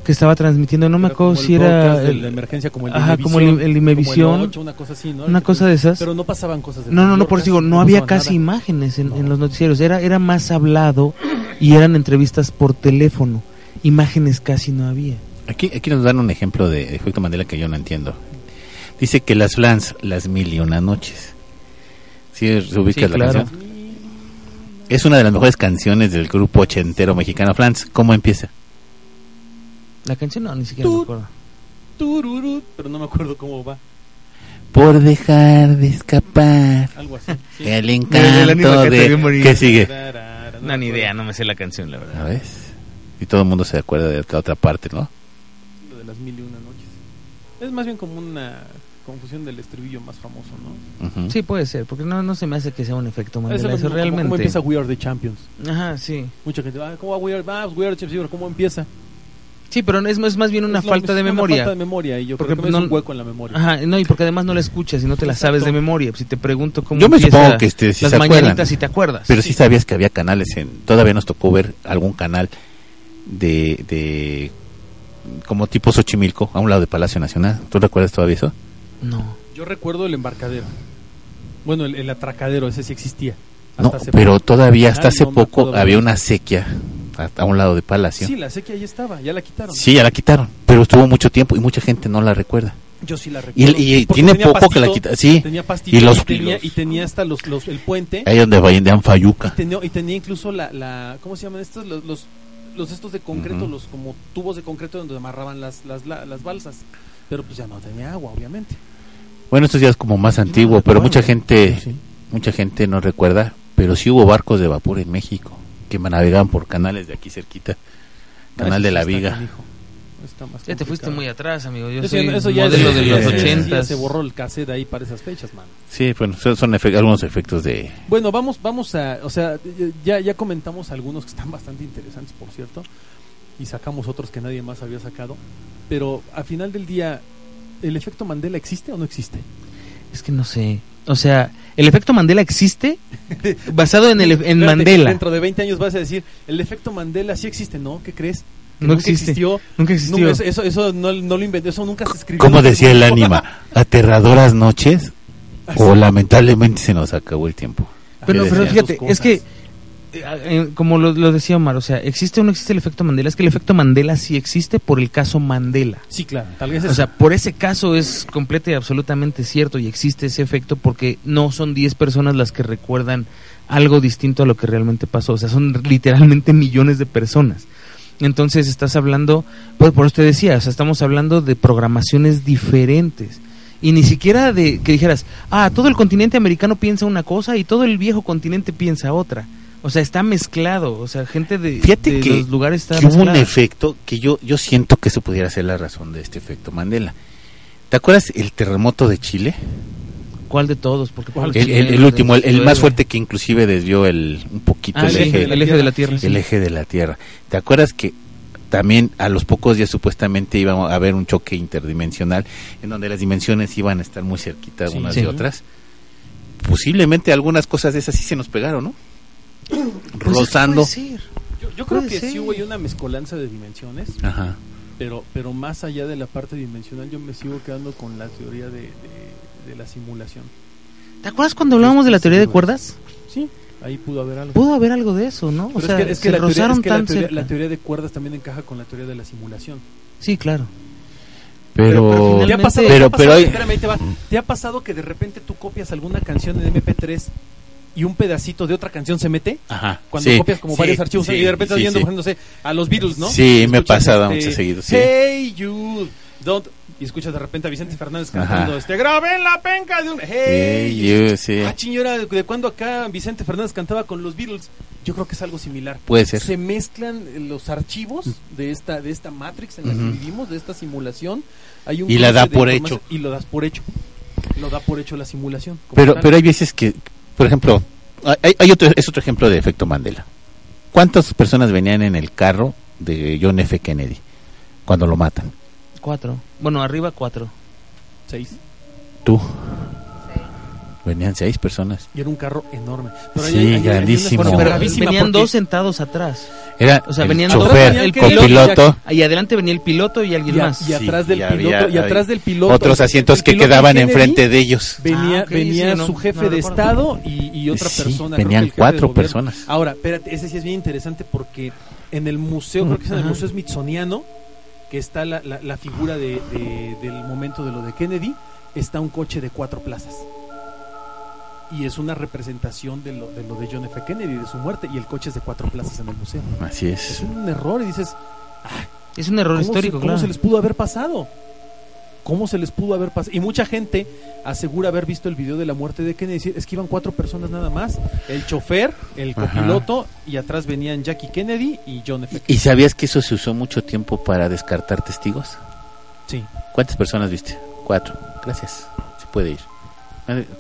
Speaker 4: que estaba transmitiendo, no me acuerdo si era
Speaker 3: el, de emergencia como el
Speaker 4: Ajá, como el- el Imevisión.
Speaker 3: como el 8, una cosa así, ¿no?
Speaker 4: una cosa de esas.
Speaker 3: Pero no pasaban cosas de
Speaker 4: No, no, no, por eso digo, no había casi
Speaker 3: nada.
Speaker 4: imágenes en, los noticieros, era, era más hablado y eran entrevistas por teléfono. Imágenes casi no había.
Speaker 2: Aquí, aquí nos dan un ejemplo de efecto Mandela que yo no entiendo. Dice que las flans, las mil y una noches. ¿Sí se ubica
Speaker 4: Sí,
Speaker 2: la
Speaker 4: claro.
Speaker 2: canción? Es una de las mejores canciones del grupo ochentero mexicano Flans. ¿Cómo empieza?
Speaker 4: La canción no, ni siquiera me acuerdo.
Speaker 3: Tururú, pero no me acuerdo cómo va.
Speaker 2: Por dejar de escapar
Speaker 3: Algo así. sí.
Speaker 2: el encanto de...
Speaker 4: morir.
Speaker 2: ¿Qué sigue?
Speaker 4: No, ni idea, no me sé la canción, la verdad.
Speaker 2: ¿Ya ves? Y todo el mundo se acuerda de la otra parte, ¿no?
Speaker 3: Lo de las mil y una noches. Es más bien como una confusión del estribillo más famoso, ¿no?
Speaker 2: Ujú.
Speaker 4: Sí, puede ser, porque no, no se me hace que sea un efecto
Speaker 3: Es
Speaker 4: Mandela.
Speaker 3: lo
Speaker 4: Eso
Speaker 3: como-
Speaker 4: realmente.
Speaker 3: ¿Cómo empieza We Are the Champions?
Speaker 4: Ajá, sí.
Speaker 3: Mucha gente, ah, ¿cómo va We Are, ah, We Are the Champions? ¿Cómo empieza?
Speaker 4: Sí, pero es, es más bien una
Speaker 3: Es
Speaker 4: falta de
Speaker 3: es una
Speaker 4: memoria.
Speaker 3: falta de memoria y yo
Speaker 4: Porque
Speaker 3: creo que es
Speaker 4: no-
Speaker 3: un hueco en la memoria.
Speaker 4: Ajá, no, y porque además no la escuchas y no te la sabes de memoria. Si te pregunto cómo
Speaker 2: Yo me supongo que este, sí
Speaker 4: las
Speaker 2: se acuerdan.
Speaker 4: mañanitas si te acuerdas.
Speaker 2: Pero sí. sabías que había canales en... Todavía nos tocó ver algún canal de... de como tipo Xochimilco, a un lado de Palacio Nacional. ¿Tú recuerdas todavía eso?
Speaker 4: No.
Speaker 3: Yo recuerdo el embarcadero. Bueno, el, el atracadero, ese sí existía.
Speaker 2: No,
Speaker 3: Hasta hace
Speaker 2: pero
Speaker 3: poco.
Speaker 2: todavía hasta hace
Speaker 3: no
Speaker 2: poco había una sequía a, un lado de Palacio.
Speaker 3: Sí, la sequía ahí estaba, ya la quitaron.
Speaker 2: Sí, ya la quitaron, pero estuvo mucho tiempo y mucha gente no la recuerda.
Speaker 3: Yo sí la
Speaker 2: Y,
Speaker 3: recuerdo.
Speaker 2: y
Speaker 3: Porque
Speaker 2: tiene
Speaker 3: tenía
Speaker 2: poco que la
Speaker 3: pastito,
Speaker 2: quitaron. Sí,
Speaker 3: Tenía pastito
Speaker 2: Y los-
Speaker 3: tenía,
Speaker 2: y los-
Speaker 3: y tenía hasta los, los- el puente.
Speaker 2: ahí donde vendían Fayuca.
Speaker 3: Y tenía, y tenía incluso la, la ¿cómo se llaman estos? Los, los, los estos de concreto,
Speaker 2: Ujú.
Speaker 3: los como tubos de concreto donde amarraban las, las, la- las balsas. Pero pues ya no tenía agua, obviamente.
Speaker 2: Bueno, esto ya es como más antiguo, pero
Speaker 3: recuerdo.
Speaker 2: mucha gente,
Speaker 3: Sí.
Speaker 2: mucha gente no recuerda, pero sí hubo barcos de vapor en México que navegaban por canales de aquí cerquita, canal de la Viga.
Speaker 4: Ya te fuiste muy atrás, amigo. Yo
Speaker 3: Eso,
Speaker 4: soy
Speaker 3: eso ya
Speaker 4: modelo
Speaker 3: es-
Speaker 4: de
Speaker 2: sí,
Speaker 4: los
Speaker 2: sí, sí,
Speaker 3: Ya
Speaker 4: ochentas.
Speaker 3: se borró el cassette ahí para esas fechas, mano.
Speaker 2: Sí, bueno, son, son efe- algunos efectos de...
Speaker 3: Bueno, vamos, vamos a, o sea, ya, ya comentamos algunos que están bastante interesantes, por cierto, y sacamos otros que nadie más había sacado, pero al final del día, ¿el efecto Mandela existe o no existe?
Speaker 4: Es que no sé. O sea, el efecto Mandela existe basado en, el, en
Speaker 3: Espérate,
Speaker 4: Mandela.
Speaker 3: Dentro de 20 años vas a decir, el efecto Mandela sí existe, ¿no? ¿Qué crees? Que
Speaker 4: No
Speaker 3: nunca
Speaker 4: existe.
Speaker 3: existió.
Speaker 4: Nunca existió.
Speaker 3: Nunca- eso, eso, no, no lo inventó, eso nunca se escribió.
Speaker 2: ¿Cómo decía el ánima? ¿Aterradoras noches? O lamentablemente se nos acabó el tiempo.
Speaker 4: Pero,
Speaker 2: ¿Qué
Speaker 4: pero fíjate, es que, como lo, lo decía Omar, o sea, ¿existe o no existe el efecto Mandela? Es que el efecto Mandela sí existe por el caso Mandela.
Speaker 3: Sí, claro, tal vez
Speaker 4: O sea, por ese caso es completo y absolutamente cierto y existe ese efecto porque no son 10 personas las que recuerdan algo distinto a lo que realmente pasó. O sea, son literalmente millones de personas. Entonces estás hablando, pues por usted decía, o sea, estamos hablando de programaciones diferentes. Y ni siquiera de que dijeras, ah, todo el continente americano piensa una cosa y todo el viejo continente piensa otra. O sea, está mezclado. O sea, gente de,
Speaker 2: Fíjate
Speaker 4: de
Speaker 2: que,
Speaker 4: los lugares está
Speaker 2: que hubo un efecto que yo, yo siento que eso pudiera ser la razón de este efecto Mandela. ¿Te acuerdas el terremoto de Chile?
Speaker 4: ¿Cuál de todos? Porque
Speaker 3: ¿Cuál?
Speaker 2: El, el- el último, el, el más fuerte que inclusive desvió el, un poquito
Speaker 4: Ah,
Speaker 2: el,
Speaker 4: el,
Speaker 2: eje,
Speaker 4: eje, el eje de la Tierra. sí.
Speaker 2: el eje de la Tierra. ¿Te acuerdas que también a los pocos días supuestamente iba a haber un choque interdimensional en donde las dimensiones iban a estar muy cerquitas
Speaker 3: Sí.
Speaker 2: unas
Speaker 4: Sí.
Speaker 2: de otras? Posiblemente algunas cosas de esas sí se nos pegaron, ¿no?
Speaker 4: Pues
Speaker 2: Rozando.
Speaker 3: Yo, yo creo
Speaker 4: Puede
Speaker 3: que
Speaker 4: ser.
Speaker 3: sí hubo ahí una mezcolanza de dimensiones,
Speaker 2: Ajá.
Speaker 3: pero pero más allá de la parte dimensional, yo me sigo quedando con la teoría de, de- de la simulación.
Speaker 4: ¿Te acuerdas cuando hablábamos de la teoría de cuerdas?
Speaker 3: Sí, ahí pudo haber algo.
Speaker 4: Pudo haber algo de eso, ¿no?
Speaker 3: Pero
Speaker 4: o sea,
Speaker 3: es que, es que
Speaker 4: se
Speaker 3: la, teoría,
Speaker 4: rozaron
Speaker 3: es que la
Speaker 4: tan
Speaker 3: teoría- la teoría de cuerdas también encaja con la teoría de la simulación.
Speaker 4: Sí, claro.
Speaker 2: Pero,
Speaker 3: ¿Te ha
Speaker 4: Finalmente-
Speaker 3: pasado,
Speaker 2: pero,
Speaker 3: te ha
Speaker 2: pero
Speaker 3: pasado-
Speaker 2: hay-
Speaker 3: espérame, ahí te va. ¿Te ha pasado que de repente tú copias alguna canción en MP3 y un pedacito de otra canción se mete?
Speaker 2: Ajá.
Speaker 3: Cuando
Speaker 2: sí,
Speaker 3: copias como
Speaker 2: sí,
Speaker 3: varios archivos
Speaker 2: sí,
Speaker 3: y de repente estás viendo, por ejemplo, a los Beatles, ¿no?
Speaker 2: Sí, me pasado
Speaker 3: este,
Speaker 2: mucho seguido.
Speaker 3: Hey, you, don't... y escuchas de repente a Vicente Fernández
Speaker 2: Ajá.
Speaker 3: cantando este graben la penca de un hey,
Speaker 2: Hey, you, sí.
Speaker 3: ah chiñora de cuando acá Vicente Fernández cantaba con los Beatles yo creo que es algo similar
Speaker 2: Puede ser.
Speaker 3: se mezclan eh, los archivos de esta de esta Matrix en la que vivimos de esta simulación hay un
Speaker 2: Y la da por hecho.
Speaker 3: y lo das por hecho lo da por hecho la simulación
Speaker 2: Pero,
Speaker 3: tal.
Speaker 2: pero hay veces que, por ejemplo, hay, hay otro, es otro ejemplo de efecto Mandela. ¿Cuántas personas venían en el carro de John F. Kennedy cuando lo matan?
Speaker 4: Cuatro. Bueno, arriba cuatro.
Speaker 3: Seis.
Speaker 2: Tú. Venían seis personas.
Speaker 3: y era un carro enorme pero
Speaker 2: Sí,
Speaker 3: hay- hay-
Speaker 2: grandísimo. pero
Speaker 4: venían
Speaker 3: porque-
Speaker 4: dos sentados atrás.
Speaker 2: Era
Speaker 4: O sea,
Speaker 2: el
Speaker 4: venían
Speaker 2: chofer,
Speaker 3: dos,
Speaker 2: el copiloto,
Speaker 4: Ahí adelante venía el piloto y alguien
Speaker 3: y, a-
Speaker 4: más.
Speaker 3: y atrás
Speaker 2: Sí,
Speaker 3: del
Speaker 2: y
Speaker 3: piloto
Speaker 2: había-
Speaker 3: y atrás del piloto
Speaker 2: otros asientos que quedaban
Speaker 3: Kennedy
Speaker 2: enfrente de ellos.
Speaker 3: venía
Speaker 4: Ah,
Speaker 3: venía
Speaker 4: sí,
Speaker 3: su
Speaker 4: no
Speaker 3: jefe de estado y, y otra
Speaker 2: Sí,
Speaker 3: persona
Speaker 2: venían cuatro personas.
Speaker 3: ahora espérate ese sí es bien interesante porque en el museo creo que es en el museo smithsoniano que está la, la- la figura de, de- del momento de lo de Kennedy está un coche de cuatro plazas y es una representación de lo, de lo de John F. Kennedy de su muerte y el coche es de cuatro plazas en el museo
Speaker 2: Así
Speaker 3: es
Speaker 2: es.
Speaker 3: un error y dices
Speaker 4: Es un error
Speaker 3: ¿Cómo,
Speaker 4: histórico,
Speaker 3: se, cómo
Speaker 4: claro.
Speaker 3: se les pudo haber pasado? ¿Cómo se les pudo haber pasado? Y mucha gente asegura haber visto el video de la muerte de Kennedy. Decir, Es que iban cuatro personas nada más. El chofer, el
Speaker 2: Ajá.
Speaker 3: copiloto y atrás venían Jackie Kennedy y John F.
Speaker 2: ¿Y sabías que eso se usó mucho tiempo para descartar testigos?
Speaker 3: Sí.
Speaker 2: ¿Cuántas personas viste? Cuatro. Gracias. Se puede ir.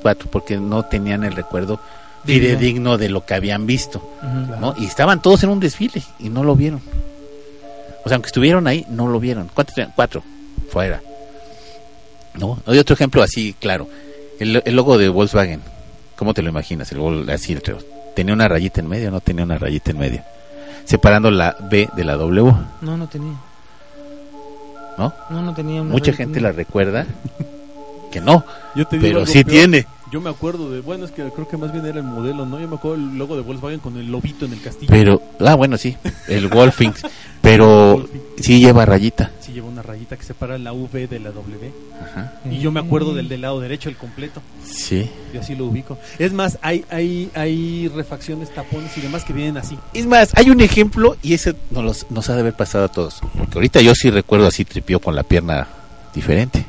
Speaker 2: Cuatro, porque no tenían el recuerdo
Speaker 4: Digno.
Speaker 2: fidedigno de lo que habían visto. ¿no? Y estaban todos en un desfile y no lo vieron. O sea, aunque estuvieron ahí, no lo vieron. ¿Cuántos? Cuatro. Fuera. ¿No? Hay otro ejemplo así, claro. El, el logo de Volkswagen. ¿Cómo te lo imaginas? El así, el. ¿Tenía una rayita en medio o no tenía una rayita en medio? Separando la B de la W,
Speaker 4: No, no tenía.
Speaker 2: ¿no?
Speaker 4: No, no tenía.
Speaker 2: Mucha gente la recuerda que no,
Speaker 3: Yo te digo
Speaker 2: pero sí
Speaker 3: peor.
Speaker 2: tiene.
Speaker 3: Yo me acuerdo de. Bueno, es que creo que más bien era el modelo, ¿no? Yo me acuerdo el logo de Volkswagen con el lobito en el castillo.
Speaker 2: Pero, ah, bueno, sí, el Wolfing, pero sí lleva rayita.
Speaker 3: Sí, lleva una rayita que separa la V de la W.
Speaker 2: Ajá.
Speaker 3: Y yo me acuerdo del del lado derecho, el completo.
Speaker 2: Sí.
Speaker 3: Y así lo ubico. Es más, hay, hay, hay refacciones, tapones y demás que vienen así.
Speaker 2: Es más, hay un ejemplo y ese nos, los- nos ha de haber pasado a todos. Porque ahorita yo sí recuerdo así tripió con la pierna diferente.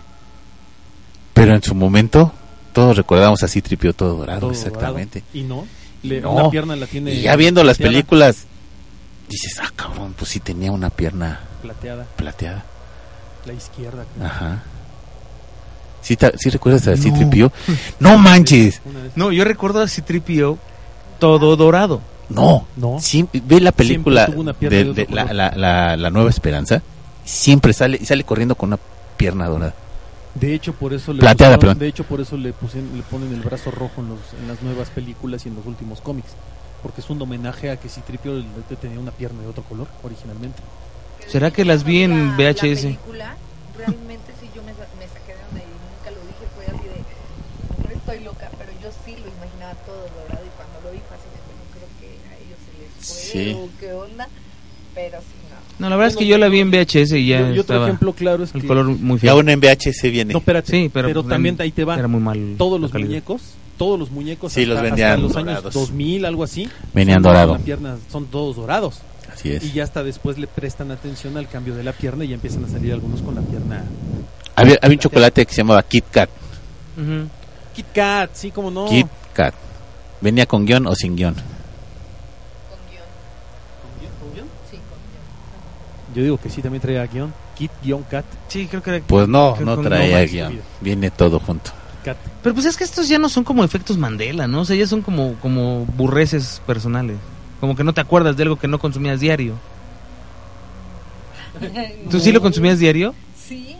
Speaker 2: Pero en su momento todos recordamos así tripió todo dorado,
Speaker 3: todo
Speaker 2: exactamente.
Speaker 3: dorado. Y no, le-
Speaker 2: No.
Speaker 3: una pierna la tiene.
Speaker 2: Y ya viendo las
Speaker 3: plateada,
Speaker 2: películas dices, ah, cabrón, pues sí tenía una pierna
Speaker 3: Plateada,
Speaker 2: plateada.
Speaker 3: la izquierda. creo.
Speaker 2: Ajá. ¿Sí, ta- sí recuerdas a
Speaker 4: No.
Speaker 2: tripió? No manches.
Speaker 4: No, yo recuerdo a C-3PO todo dorado.
Speaker 2: No.
Speaker 3: No.
Speaker 2: Siempre- ve la película de,
Speaker 3: de otro
Speaker 2: de la, la, la- la Nueva Esperanza. Siempre sale y sale corriendo con una pierna dorada.
Speaker 3: De hecho, por eso le
Speaker 2: Plateada,
Speaker 3: pusieron-
Speaker 2: perdón.
Speaker 3: de hecho por eso le pusieron, le ponen el brazo rojo en, los, en las nuevas películas y en los últimos cómics, porque es un homenaje a que Citripio tenía una pierna de otro color originalmente.
Speaker 4: ¿Será que las vi en VHS?
Speaker 5: La película, realmente sí yo me, me saqué de y nunca lo dije, fue así de, no estoy loca, pero yo sí lo imaginaba todo dorado y cuando lo vi fue así de, bueno, creo que a ellos se les fue
Speaker 2: Sí.
Speaker 5: o qué onda, pero sí, no.
Speaker 4: No, la verdad es que yo la vi en VHS y ya
Speaker 3: y, y otro ejemplo claro es
Speaker 4: el
Speaker 3: que
Speaker 4: color muy
Speaker 2: Ya
Speaker 4: feo.
Speaker 2: una en VHS viene.
Speaker 3: no, espérate,
Speaker 4: Sí, pero,
Speaker 3: pero,
Speaker 4: pues,
Speaker 3: también ahí te va.
Speaker 4: Era muy mal.
Speaker 3: Todos los
Speaker 4: calidad.
Speaker 3: muñecos, todos los muñecos
Speaker 2: Sí, los
Speaker 3: hasta,
Speaker 2: vendían
Speaker 3: hasta los
Speaker 2: dorados.
Speaker 3: años 2000, algo así,
Speaker 2: Venían dorados.
Speaker 3: son todos dorados.
Speaker 2: Así es.
Speaker 3: Y ya hasta después le prestan atención al cambio de la pierna y ya empiezan a salir algunos con la pierna.
Speaker 2: Había, había un chocolate que se llamaba Kit Kat.
Speaker 4: Ujú.
Speaker 3: Kit Kat, sí, como no.
Speaker 2: Kit Kat. Venía con guion o sin guion.
Speaker 5: Con guion, sí, con guion.
Speaker 3: Yo digo que sí, también traía guion. Kit guion Kat.
Speaker 4: Sí, creo que era...
Speaker 2: Pues no,
Speaker 4: Creo
Speaker 2: no traía
Speaker 3: guion.
Speaker 2: Viene todo junto.
Speaker 3: Kat.
Speaker 4: Pero pues es que estos ya no son como efectos Mandela, ¿no? O sea, ya son como, como burreces personales. Como que no te acuerdas de algo que no consumías diario. ¿Tú sí lo consumías diario?
Speaker 5: Sí,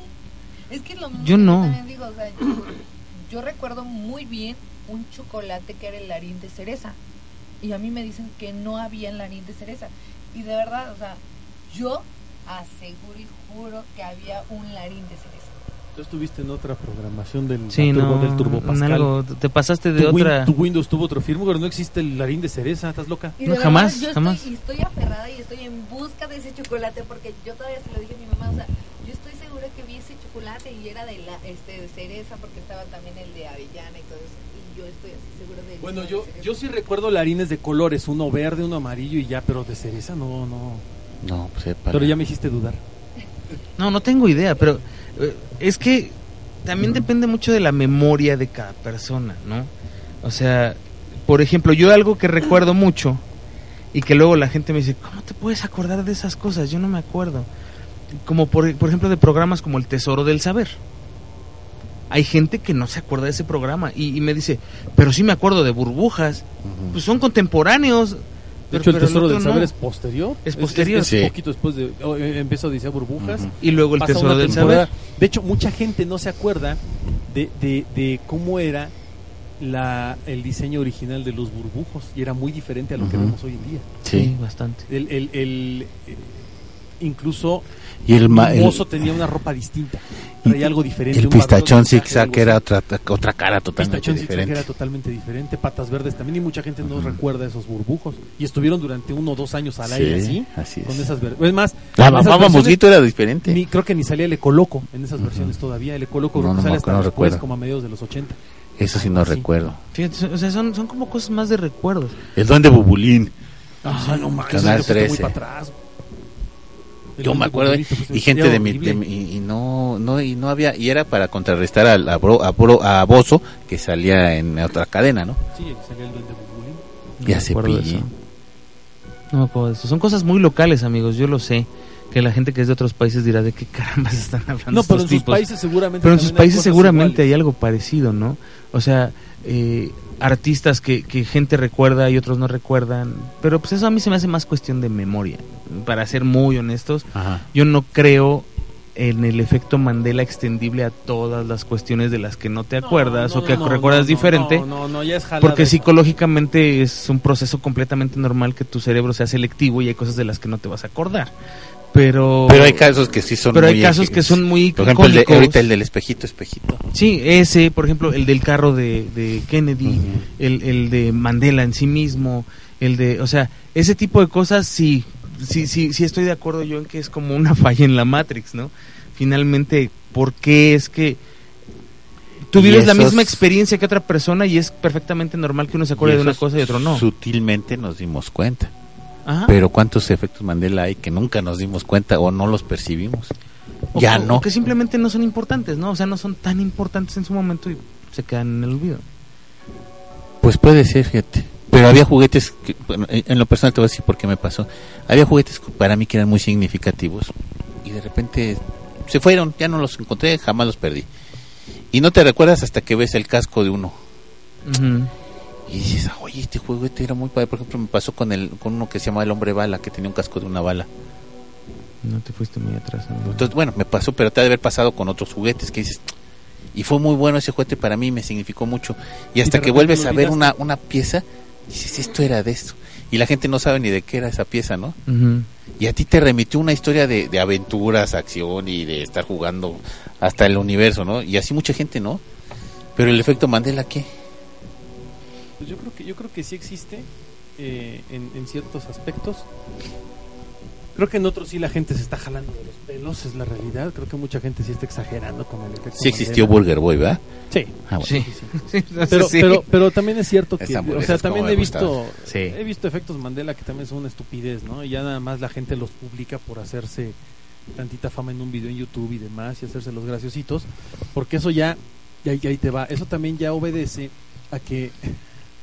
Speaker 5: es que lo mismo
Speaker 4: Yo
Speaker 5: que
Speaker 4: no.
Speaker 5: también digo, o sea, yo, yo recuerdo muy bien un chocolate que era el larín de cereza. Y a mí me dicen que no había el larín de cereza. Y de verdad, o sea, yo aseguro y juro que había un larín de cereza.
Speaker 3: Tú estuviste en otra programación del,
Speaker 4: Sí,
Speaker 3: turbo-
Speaker 4: no.
Speaker 3: del Turbo Pascal.
Speaker 4: algo, te pasaste de
Speaker 3: tu, Win-
Speaker 4: otra...
Speaker 3: tu Windows tuvo otro firmware, no existe el larín de cereza, ¿estás loca?
Speaker 5: Y
Speaker 4: No,
Speaker 5: de verdad,
Speaker 4: jamás,
Speaker 5: yo
Speaker 4: jamás.
Speaker 5: Estoy, y estoy aferrada y estoy en busca de ese chocolate porque yo todavía se lo dije a mi mamá, o sea, yo estoy segura que vi ese chocolate y era de la este de cereza porque estaba también el de avellana y todo eso. Y yo estoy así segura de
Speaker 3: Bueno, yo, yo sí recuerdo larines de colores, uno verde, uno amarillo y ya, pero de cereza no, no.
Speaker 2: No, pues, eh, para-
Speaker 3: Pero ya me hiciste dudar.
Speaker 4: No, no tengo idea, pero Eh, Es que también depende mucho de la memoria de cada persona, ¿no? O sea, por ejemplo, yo algo que recuerdo mucho y que luego la gente me dice, ¿cómo te puedes acordar de esas cosas? Yo no me acuerdo. Como por, por ejemplo de programas como El Tesoro del Saber. Hay gente que no se acuerda de ese programa y, y me dice, pero sí me acuerdo de burbujas. Pues son contemporáneos.
Speaker 3: De
Speaker 4: Pero-
Speaker 3: hecho, el
Speaker 4: pero
Speaker 3: tesoro
Speaker 4: otro
Speaker 3: del saber
Speaker 4: no.
Speaker 3: es posterior.
Speaker 4: Es posterior.
Speaker 3: Es,
Speaker 2: Sí.
Speaker 3: poquito después de. oh, eh, empieza Odisea Burbujas.
Speaker 4: Y luego El
Speaker 3: pasa
Speaker 4: Tesoro
Speaker 3: una
Speaker 4: del
Speaker 3: temporada.
Speaker 4: Saber.
Speaker 3: De hecho, mucha gente no se acuerda de, de, de cómo era la, el diseño original de los burbujos. Y era muy diferente a lo que vemos hoy en día.
Speaker 2: Sí.
Speaker 4: bastante.
Speaker 3: El, el, el, eh, incluso
Speaker 2: Y el,
Speaker 3: el mozo tenía una ropa distinta. Traía algo diferente.
Speaker 2: el
Speaker 3: un
Speaker 2: pistachón
Speaker 3: de
Speaker 2: zigzag era otra, otra cara totalmente diferente.
Speaker 3: era totalmente diferente. Patas verdes también. Y mucha gente no
Speaker 2: Ujú.
Speaker 3: recuerda esos burbujos. Y estuvieron durante uno o dos años al
Speaker 2: Sí,
Speaker 3: aire así.
Speaker 2: así es.
Speaker 3: Con esas Es más,
Speaker 2: La mamá Mosquito era diferente.
Speaker 3: ni- creo que ni salía el Ecoloco en esas
Speaker 2: Ujú.
Speaker 3: versiones todavía. El Ecoloco
Speaker 2: No, no
Speaker 3: sale
Speaker 2: me
Speaker 3: hasta después,
Speaker 2: recuerdo.
Speaker 3: como a mediados de los 80.
Speaker 2: Eso sí no
Speaker 3: Sí.
Speaker 2: recuerdo.
Speaker 4: Fíjate, son- o sea, son, son como cosas más de recuerdos.
Speaker 2: El duende Bubulín.
Speaker 3: Ah, no mames,
Speaker 2: Canal
Speaker 3: eso te fuiste
Speaker 2: 13.
Speaker 3: muy para atrás.
Speaker 2: Yo me acuerdo
Speaker 3: fuiste-
Speaker 2: y gente
Speaker 3: era
Speaker 2: de mi, de mi- y, y no no y no había y era para contrarrestar al- a, Bro- a, Bro- a Bozo que salía en otra cadena, ¿no?
Speaker 3: Sí, salía el Duende Bubulín.
Speaker 2: Ya se pillé.
Speaker 4: No me acuerdo de eso. Son cosas muy locales, amigos, yo lo sé. Que la gente que es de otros países dirá de qué carambas están hablando
Speaker 3: No, pero en sus países seguramente.
Speaker 4: Pero en sus
Speaker 3: hay
Speaker 4: países seguramente hay algo parecido, ¿no? O sea, eh, artistas que, que gente recuerda y otros no recuerdan. Pero pues eso a mí se me hace más cuestión de memoria. Para ser muy honestos,
Speaker 2: Ajá.
Speaker 4: yo no creo en el efecto Mandela extendible a todas las cuestiones de las que no te
Speaker 3: No,
Speaker 4: acuerdas
Speaker 3: no,
Speaker 4: o que
Speaker 3: no, no,
Speaker 4: recuerdas
Speaker 3: no,
Speaker 4: diferente.
Speaker 3: No, no, no, ya
Speaker 4: Porque psicológicamente es un proceso completamente normal que tu cerebro sea selectivo y hay cosas de las que no te vas a acordar. Pero,
Speaker 2: Pero hay casos que sí son
Speaker 4: pero hay
Speaker 2: muy
Speaker 4: casos que son muy
Speaker 2: Por ejemplo, el de- ahorita el del espejito, espejito.
Speaker 4: Sí, ese, por ejemplo, el del carro de, de Kennedy, el, el de Mandela en sí mismo, el de, o sea, ese tipo de cosas sí, sí, sí, sí estoy de acuerdo yo en que es como una falla en la Matrix, ¿no? Finalmente, ¿por qué es que tú vives la misma experiencia que otra persona y es perfectamente normal que uno se acuerde de una cosa y otro no?
Speaker 2: Sutilmente nos dimos cuenta.
Speaker 4: Ajá.
Speaker 2: Pero ¿cuántos efectos Mandela hay que nunca nos dimos cuenta o no los percibimos?
Speaker 4: O-
Speaker 2: ya no.
Speaker 4: o que simplemente no son importantes, ¿no? O sea, no son tan importantes en su momento y se quedan en el olvido.
Speaker 2: Pues puede ser, fíjate. Pero había juguetes, que, bueno, en lo personal te voy a decir por qué me pasó. Había juguetes que para mí que eran muy significativos y de repente se fueron, ya no los encontré, jamás los perdí. Y no te recuerdas hasta que ves el casco de uno.
Speaker 4: Ujú.
Speaker 2: Y dices, "Ah, oye, este juguete era muy padre. Por ejemplo, me pasó con el con uno que se llamaba el hombre bala, que tenía un casco de una bala.
Speaker 4: No te fuiste muy atrás. amigo.
Speaker 2: Entonces, bueno, me pasó, pero te ha de haber pasado con otros juguetes que dices, y fue muy bueno ese juguete para mí, me significó mucho. Y hasta que vuelves a ver una, una pieza, dices, esto era de esto. Y la gente no sabe ni de qué era esa pieza, ¿no? Y a ti te remitió una historia de, de aventuras, acción y de estar jugando hasta el universo, ¿no? Y así mucha gente, ¿no? Pero el efecto Mandela, ¿qué?
Speaker 3: Pues yo creo que yo creo que sí existe eh, en, en ciertos aspectos. Creo que en otros sí la gente se está jalando de los pelos, es la realidad. Creo que mucha gente sí está exagerando con el efecto.
Speaker 2: Sí existió
Speaker 3: Mandela.
Speaker 2: Burger Boy, ¿verdad?
Speaker 3: Sí.
Speaker 2: Ah, bueno.
Speaker 4: Sí.
Speaker 3: Pero, pero, pero también es cierto que, o sea, también he visto, he visto efectos Mandela que también son una estupidez, ¿no? Y ya nada más la gente los publica por hacerse tantita fama en un video en YouTube y demás y hacerse los graciositos, porque eso ya, y ahí, ahí te va, eso también ya obedece a que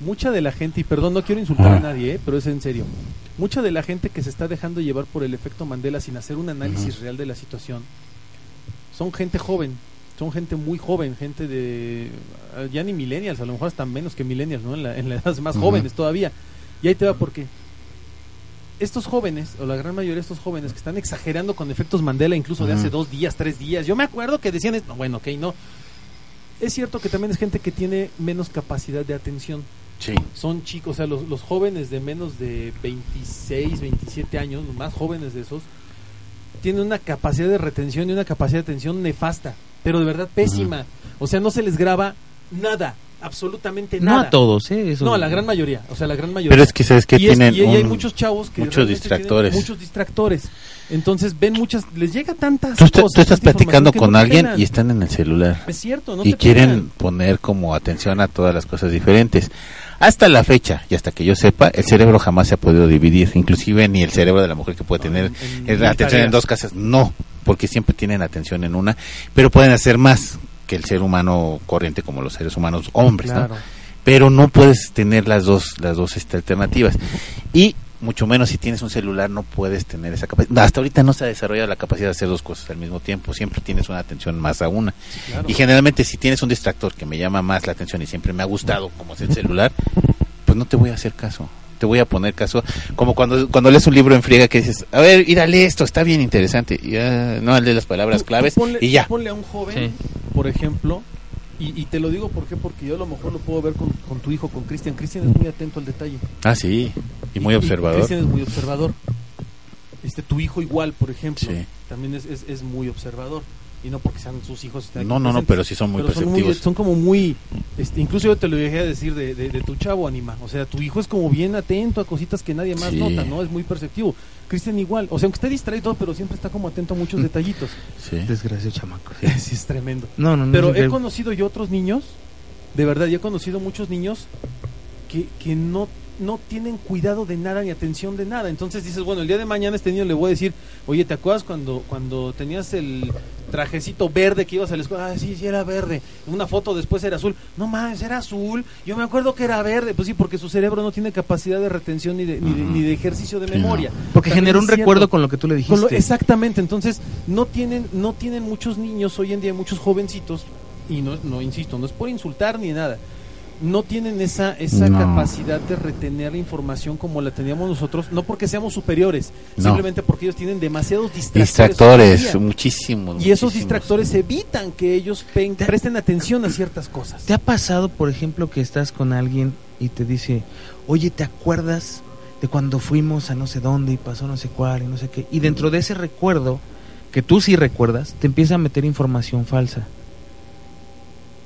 Speaker 3: mucha de la gente, y perdón, no quiero insultar a
Speaker 2: Ah.
Speaker 3: nadie, ¿eh? pero es en serio, mucha de la gente que se está dejando llevar por el efecto Mandela sin hacer un análisis real de la situación, son gente joven, son gente muy joven, gente de ya ni millennials, a lo mejor hasta menos que millennials, ¿no? En la, en la edad más jóvenes todavía. Y ahí te va porque estos jóvenes, o la gran mayoría de estos jóvenes que están exagerando con efectos Mandela incluso de hace dos días, tres días, yo me acuerdo que decían, no, bueno, ok, no. Es cierto que también es gente que tiene menos capacidad de atención.
Speaker 2: Sí.
Speaker 3: Son chicos, o sea, los, los jóvenes de menos de 26, 27 años, los más jóvenes de esos, tienen una capacidad de retención y una capacidad de atención nefasta, pero de verdad pésima. O sea, no se les graba nada, absolutamente
Speaker 4: No
Speaker 3: nada.
Speaker 4: a todos, ¿eh? Eso-
Speaker 3: No, a la gran mayoría, o sea, la gran mayoría.
Speaker 2: Pero es que, ¿sabes que
Speaker 3: y, es-
Speaker 2: Tienen
Speaker 3: y hay muchos chavos que
Speaker 2: muchos distractores.
Speaker 3: muchos distractores. Entonces ven muchas, les llega tantas
Speaker 2: Tú, está-
Speaker 3: cosas,
Speaker 2: tú estás platicando con
Speaker 3: no
Speaker 2: alguien y están en el celular.
Speaker 3: es cierto, no
Speaker 2: y
Speaker 3: te
Speaker 2: quieren poner como atención a todas las cosas diferentes. Hasta la fecha, y hasta que yo sepa, el cerebro jamás se ha podido dividir, inclusive ni el cerebro de la mujer que puede tener
Speaker 3: en- en
Speaker 2: la
Speaker 3: mil
Speaker 2: atención en dos casas. No, porque siempre tienen atención en una, pero pueden hacer más que el ser humano corriente como los seres humanos hombres, ¿no?
Speaker 3: Claro.
Speaker 2: pero no puedes tener las dos las dos este, alternativas y mucho menos si tienes un celular no puedes tener esa capacidad hasta ahorita no se ha desarrollado la capacidad de hacer dos cosas al mismo tiempo siempre tienes una atención más a una
Speaker 3: claro.
Speaker 2: y generalmente si tienes un distractor que me llama más la atención y siempre me ha gustado como es el celular pues no te voy a hacer caso te voy a poner caso como cuando cuando lees un libro en friega que dices a ver írale esto está bien interesante y ya, no lees las palabras
Speaker 3: Tú- tú
Speaker 2: claves
Speaker 3: ponle-
Speaker 2: y ya
Speaker 3: Ponle a un joven,
Speaker 4: Sí.
Speaker 3: Por ejemplo, y, y te lo digo ¿por qué? porque yo a lo mejor lo puedo ver con, con tu hijo, con Cristian. Cristian es muy atento al detalle.
Speaker 2: ah sí y muy observador
Speaker 3: Cristian es muy observador. Este, tu hijo igual, por ejemplo,
Speaker 2: Sí.
Speaker 3: también es, es, es muy observador. Y no porque sean sus hijos.
Speaker 2: no no no pero sí son muy
Speaker 3: son,
Speaker 2: perceptivos
Speaker 3: son como muy, este, incluso yo te lo dejé a decir de, de, de tu chavo, Anima. O sea, tu hijo es como bien atento a cositas que nadie más
Speaker 2: Sí.
Speaker 3: nota, ¿no? Es muy perceptivo. Cristian igual, o sea, aunque esté distraído, pero siempre está como atento a muchos detallitos.
Speaker 2: sí
Speaker 4: Desgraciado chamaco. sí.
Speaker 3: sí, es tremendo.
Speaker 4: No, no, no.
Speaker 3: Pero he
Speaker 4: que-
Speaker 3: conocido yo otros niños, de verdad, yo he conocido muchos niños que, que no, no tienen cuidado de nada ni atención de nada. Entonces dices, bueno, el día de mañana este niño le voy a decir, oye, ¿te acuerdas cuando, cuando tenías el trajecito verde que ibas a la escuela? Ah, sí, sí, era verde. Una foto después era azul. No mames, era azul. Yo me acuerdo que era verde. Pues sí, porque su cerebro no tiene capacidad de retención ni de, ni de, ni de ejercicio de
Speaker 2: Sí,
Speaker 3: memoria.
Speaker 4: Porque
Speaker 3: También
Speaker 4: generó un recuerdo con lo que tú le dijiste.
Speaker 3: lo- exactamente, entonces no tienen, no tienen muchos niños hoy en día, muchos jovencitos, y no, no insisto, no es por insultar ni nada, no tienen esa, esa
Speaker 2: No.
Speaker 3: capacidad de retener la información como la teníamos nosotros, no porque seamos superiores,
Speaker 2: No.
Speaker 3: simplemente porque ellos tienen demasiados distractores.
Speaker 2: distractores muchísimos
Speaker 3: Y esos distractores evitan que ellos presten atención a ciertas cosas.
Speaker 4: ¿Te ha pasado, por ejemplo, que estás con alguien y te dice, oye, ¿te acuerdas de cuando fuimos a no sé dónde y pasó no sé cuál y no sé qué? Y dentro de ese recuerdo, que tú sí recuerdas, te empieza a meter información falsa.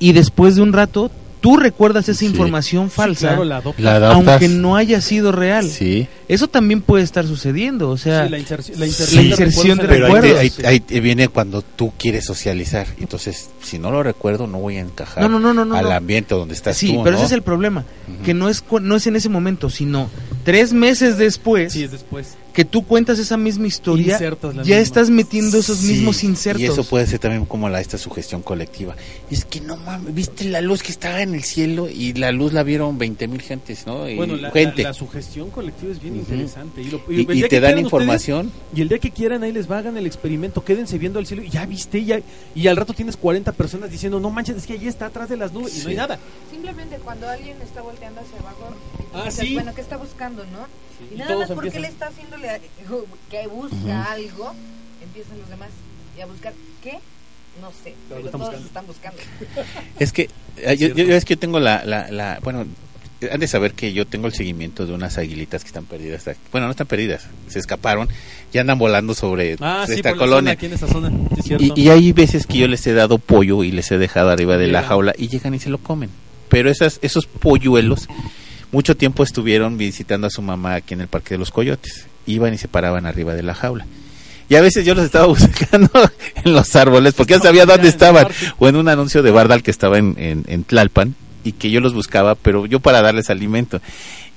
Speaker 4: Y después de un rato, tú recuerdas esa
Speaker 2: Sí.
Speaker 4: información
Speaker 3: Sí,
Speaker 4: falsa,
Speaker 3: claro, la adoptan.
Speaker 2: la adaptas
Speaker 4: aunque no haya sido real.
Speaker 2: sí
Speaker 4: Eso también puede estar sucediendo, o sea,
Speaker 3: Sí, la, inserci- la
Speaker 4: Sí.
Speaker 3: inserción, de recuerdos
Speaker 2: pero ahí, te-
Speaker 4: recuerdos,
Speaker 2: ahí- ahí te viene cuando tú quieres socializar entonces si no lo recuerdo no voy a encajar
Speaker 4: No, no, no, no, no,
Speaker 2: al ambiente donde estás
Speaker 4: sí,
Speaker 2: tú
Speaker 4: pero
Speaker 2: ¿no?
Speaker 4: ese es el problema, que no es, cu- no es en ese momento, sino tres meses después
Speaker 3: Sí, es después.
Speaker 4: Que tú cuentas esa misma historia, ya
Speaker 3: misma.
Speaker 4: estás metiendo esos
Speaker 2: Sí,
Speaker 4: mismos insertos.
Speaker 2: Y eso puede ser también como la esta sugestión colectiva. Es que no mames, viste la luz que estaba en el cielo y la luz la vieron 20 mil gentes, ¿no? Y
Speaker 3: Bueno, la,
Speaker 2: gente.
Speaker 3: la- la sugestión colectiva es bien interesante. Y, lo-
Speaker 2: y,
Speaker 3: el
Speaker 2: y
Speaker 3: día
Speaker 2: te dan información.
Speaker 3: ustedes- y el día que quieran, ahí les va, hagan el experimento, quédense viendo al cielo. y Ya viste, ya, y al rato tienes 40 personas diciendo, no manches, es que allí está atrás de las nubes y no hay nada.
Speaker 5: Simplemente cuando alguien está volteando hacia abajo,
Speaker 3: Ah,
Speaker 5: dices,
Speaker 3: sí.
Speaker 5: bueno, ¿qué está buscando, no?
Speaker 3: y
Speaker 5: Y nada
Speaker 3: todos
Speaker 5: más porque
Speaker 3: empiezan.
Speaker 5: le está haciéndole a- que busca
Speaker 2: Ujú.
Speaker 5: algo, empiezan los demás y a buscar qué, no sé,
Speaker 3: Pero están
Speaker 5: todos
Speaker 3: buscando.
Speaker 5: están buscando.
Speaker 2: Es que eh, yo, yo- es que yo tengo la, la, la- bueno, han de saber que yo tengo el seguimiento de unas aguilitas que están perdidas. Bueno, no están perdidas, se escaparon y andan volando sobre
Speaker 3: Ah, sí,
Speaker 2: esta
Speaker 3: por la zona,
Speaker 2: colonia.
Speaker 3: aquí en esta zona. Sí, es.
Speaker 2: Y, y hay veces que yo les he dado pollo y les he dejado arriba de la jaula y llegan y se lo comen. Pero esas, esos polluelos mucho tiempo estuvieron visitando a su mamá aquí en el Parque de los Coyotes. Iban y se paraban arriba de la jaula. Y a veces yo los estaba buscando en los árboles porque ya sabía dónde estaban. O en un anuncio de Bardal que estaba en, en, en Tlalpan y que yo los buscaba, pero yo para darles alimento.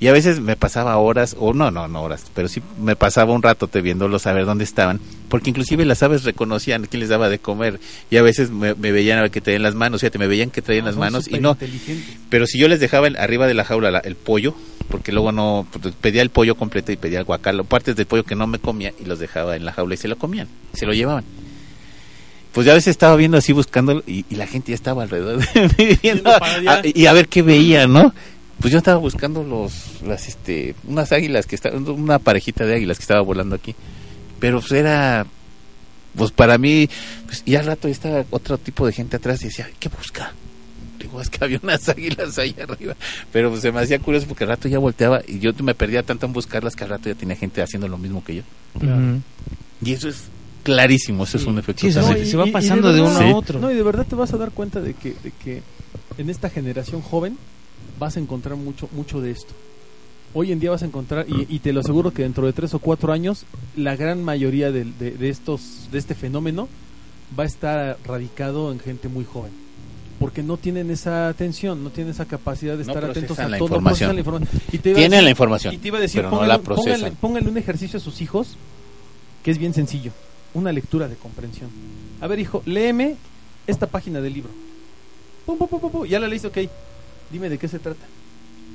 Speaker 2: Y a veces me pasaba horas, o no, no, no horas, pero sí me pasaba un rato te viéndolos a ver dónde estaban, porque inclusive las aves reconocían quién les daba de comer y a veces me, me veían a ver que traían las manos, fíjate, me veían que traían
Speaker 3: Ah,
Speaker 2: las manos y no, pero si yo les dejaba el- arriba de la jaula la- el pollo, porque luego no, pues, pedía el pollo completo y pedía el guacal, partes del pollo que no me comía y los dejaba en la jaula y se lo comían, se lo llevaban. Pues ya a veces estaba viendo así buscándolo y, y la gente ya estaba alrededor de mí viendo a- y a ver qué veía, ¿no? Pues yo estaba buscando los, las, este, unas águilas que estaban, una parejita de águilas que estaba volando aquí. Pero pues era, pues para mí, pues, y al rato ya estaba otro tipo de gente atrás y decía, ¿qué busca? Digo, es que había unas águilas ahí arriba. Pero pues, se me hacía curioso porque al rato ya volteaba y yo me perdía tanto en buscarlas que al rato ya tenía gente haciendo lo mismo que yo. Y eso es clarísimo, eso es un efecto
Speaker 4: Sí, eso
Speaker 2: también.
Speaker 4: se- se va pasando de
Speaker 3: verdad-
Speaker 2: uno a
Speaker 4: otro.
Speaker 3: No, y de verdad te vas a dar cuenta de que, de que en esta generación joven vas a encontrar mucho, mucho de esto. Hoy en día vas a encontrar, y, y te lo aseguro que dentro de tres o cuatro años, la gran mayoría de, de estos, de este fenómeno va a estar radicado en gente muy joven. Porque no tienen esa atención, no tienen esa capacidad de
Speaker 2: No
Speaker 3: estar atentos a
Speaker 2: la
Speaker 3: todo.
Speaker 2: información.
Speaker 3: la información. Y te iba a
Speaker 2: Tienen
Speaker 3: decir-
Speaker 2: la información,
Speaker 3: y te iba a decir,
Speaker 2: pero no
Speaker 3: póngale,
Speaker 2: la
Speaker 3: póngale-
Speaker 2: procesan.
Speaker 3: póngale un ejercicio a sus hijos que es bien sencillo. una lectura de comprensión. A ver, hijo, léeme esta página del libro. Pum, pum, pum, pum, pum. Ya la leíste, ok. Dime de qué se trata.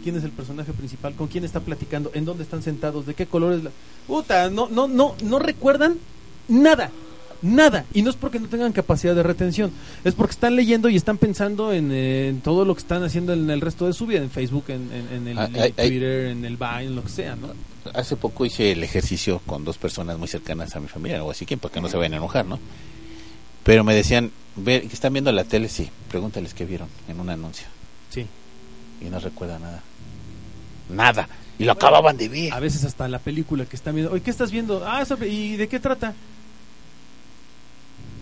Speaker 3: ¿Quién es el personaje principal? ¿Con quién está platicando? ¿En dónde están sentados? ¿De qué color es la...? Puta, no, no, no, no recuerdan nada. Nada. Y no es porque no tengan capacidad de retención. Es porque están leyendo y están pensando en, eh, en todo lo que están haciendo en el resto de su vida. En Facebook, en, en- en el
Speaker 2: Ah, ay.
Speaker 3: Twitter, en el Vine, en lo que sea, ¿no?
Speaker 2: Hace poco hice el ejercicio con dos personas muy cercanas a mi familia, o así que para que no se vayan a enojar, ¿no? Pero me decían, ve, que están viendo la tele, sí, pregúntales qué vieron en un anuncio.
Speaker 3: Sí.
Speaker 2: Y no recuerda nada. Nada. Y lo acababan de ver.
Speaker 3: A veces hasta la película que están viendo. Oye, ¿qué estás viendo? Ah, ¿y de qué trata?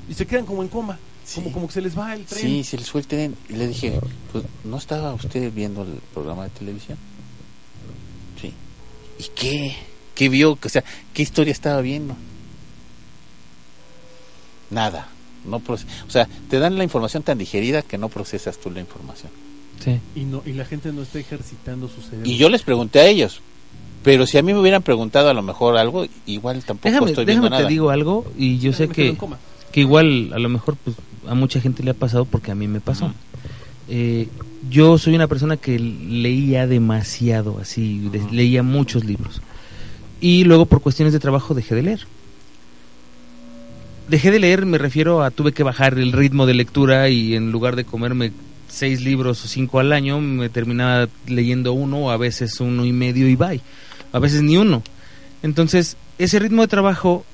Speaker 3: Y se quedan como en coma.
Speaker 2: Sí.
Speaker 3: Como, como que se les va el tren.
Speaker 2: Sí, se les fue el tren. Y le dije, pues, ¿no estaba usted viendo el programa de televisión? Sí. ¿Y qué? ¿Qué vio? O sea, ¿qué historia estaba viendo? Nada. No o sea, te dan la información tan digerida que no procesas tú la información.
Speaker 4: Sí.
Speaker 3: Y, no, y la gente no está ejercitando su cerebro.
Speaker 2: Y yo les pregunté a ellos, pero si a mí me hubieran preguntado a lo mejor algo, igual tampoco
Speaker 4: Déjame,
Speaker 2: estoy viendo
Speaker 4: déjame te
Speaker 2: nada.
Speaker 4: digo algo y yo sé que, que igual a lo mejor pues a mucha gente le ha pasado porque a mí me pasó. Eh, yo soy una persona que leía demasiado, así, leía muchos libros. Y luego por cuestiones de trabajo dejé de leer. Dejé de leer, me refiero a tuve que bajar el ritmo de lectura y en lugar de comerme seis libros o cinco al año, me terminaba leyendo uno o a veces uno y medio y bye. A veces ni uno. Entonces, ese ritmo de trabajo,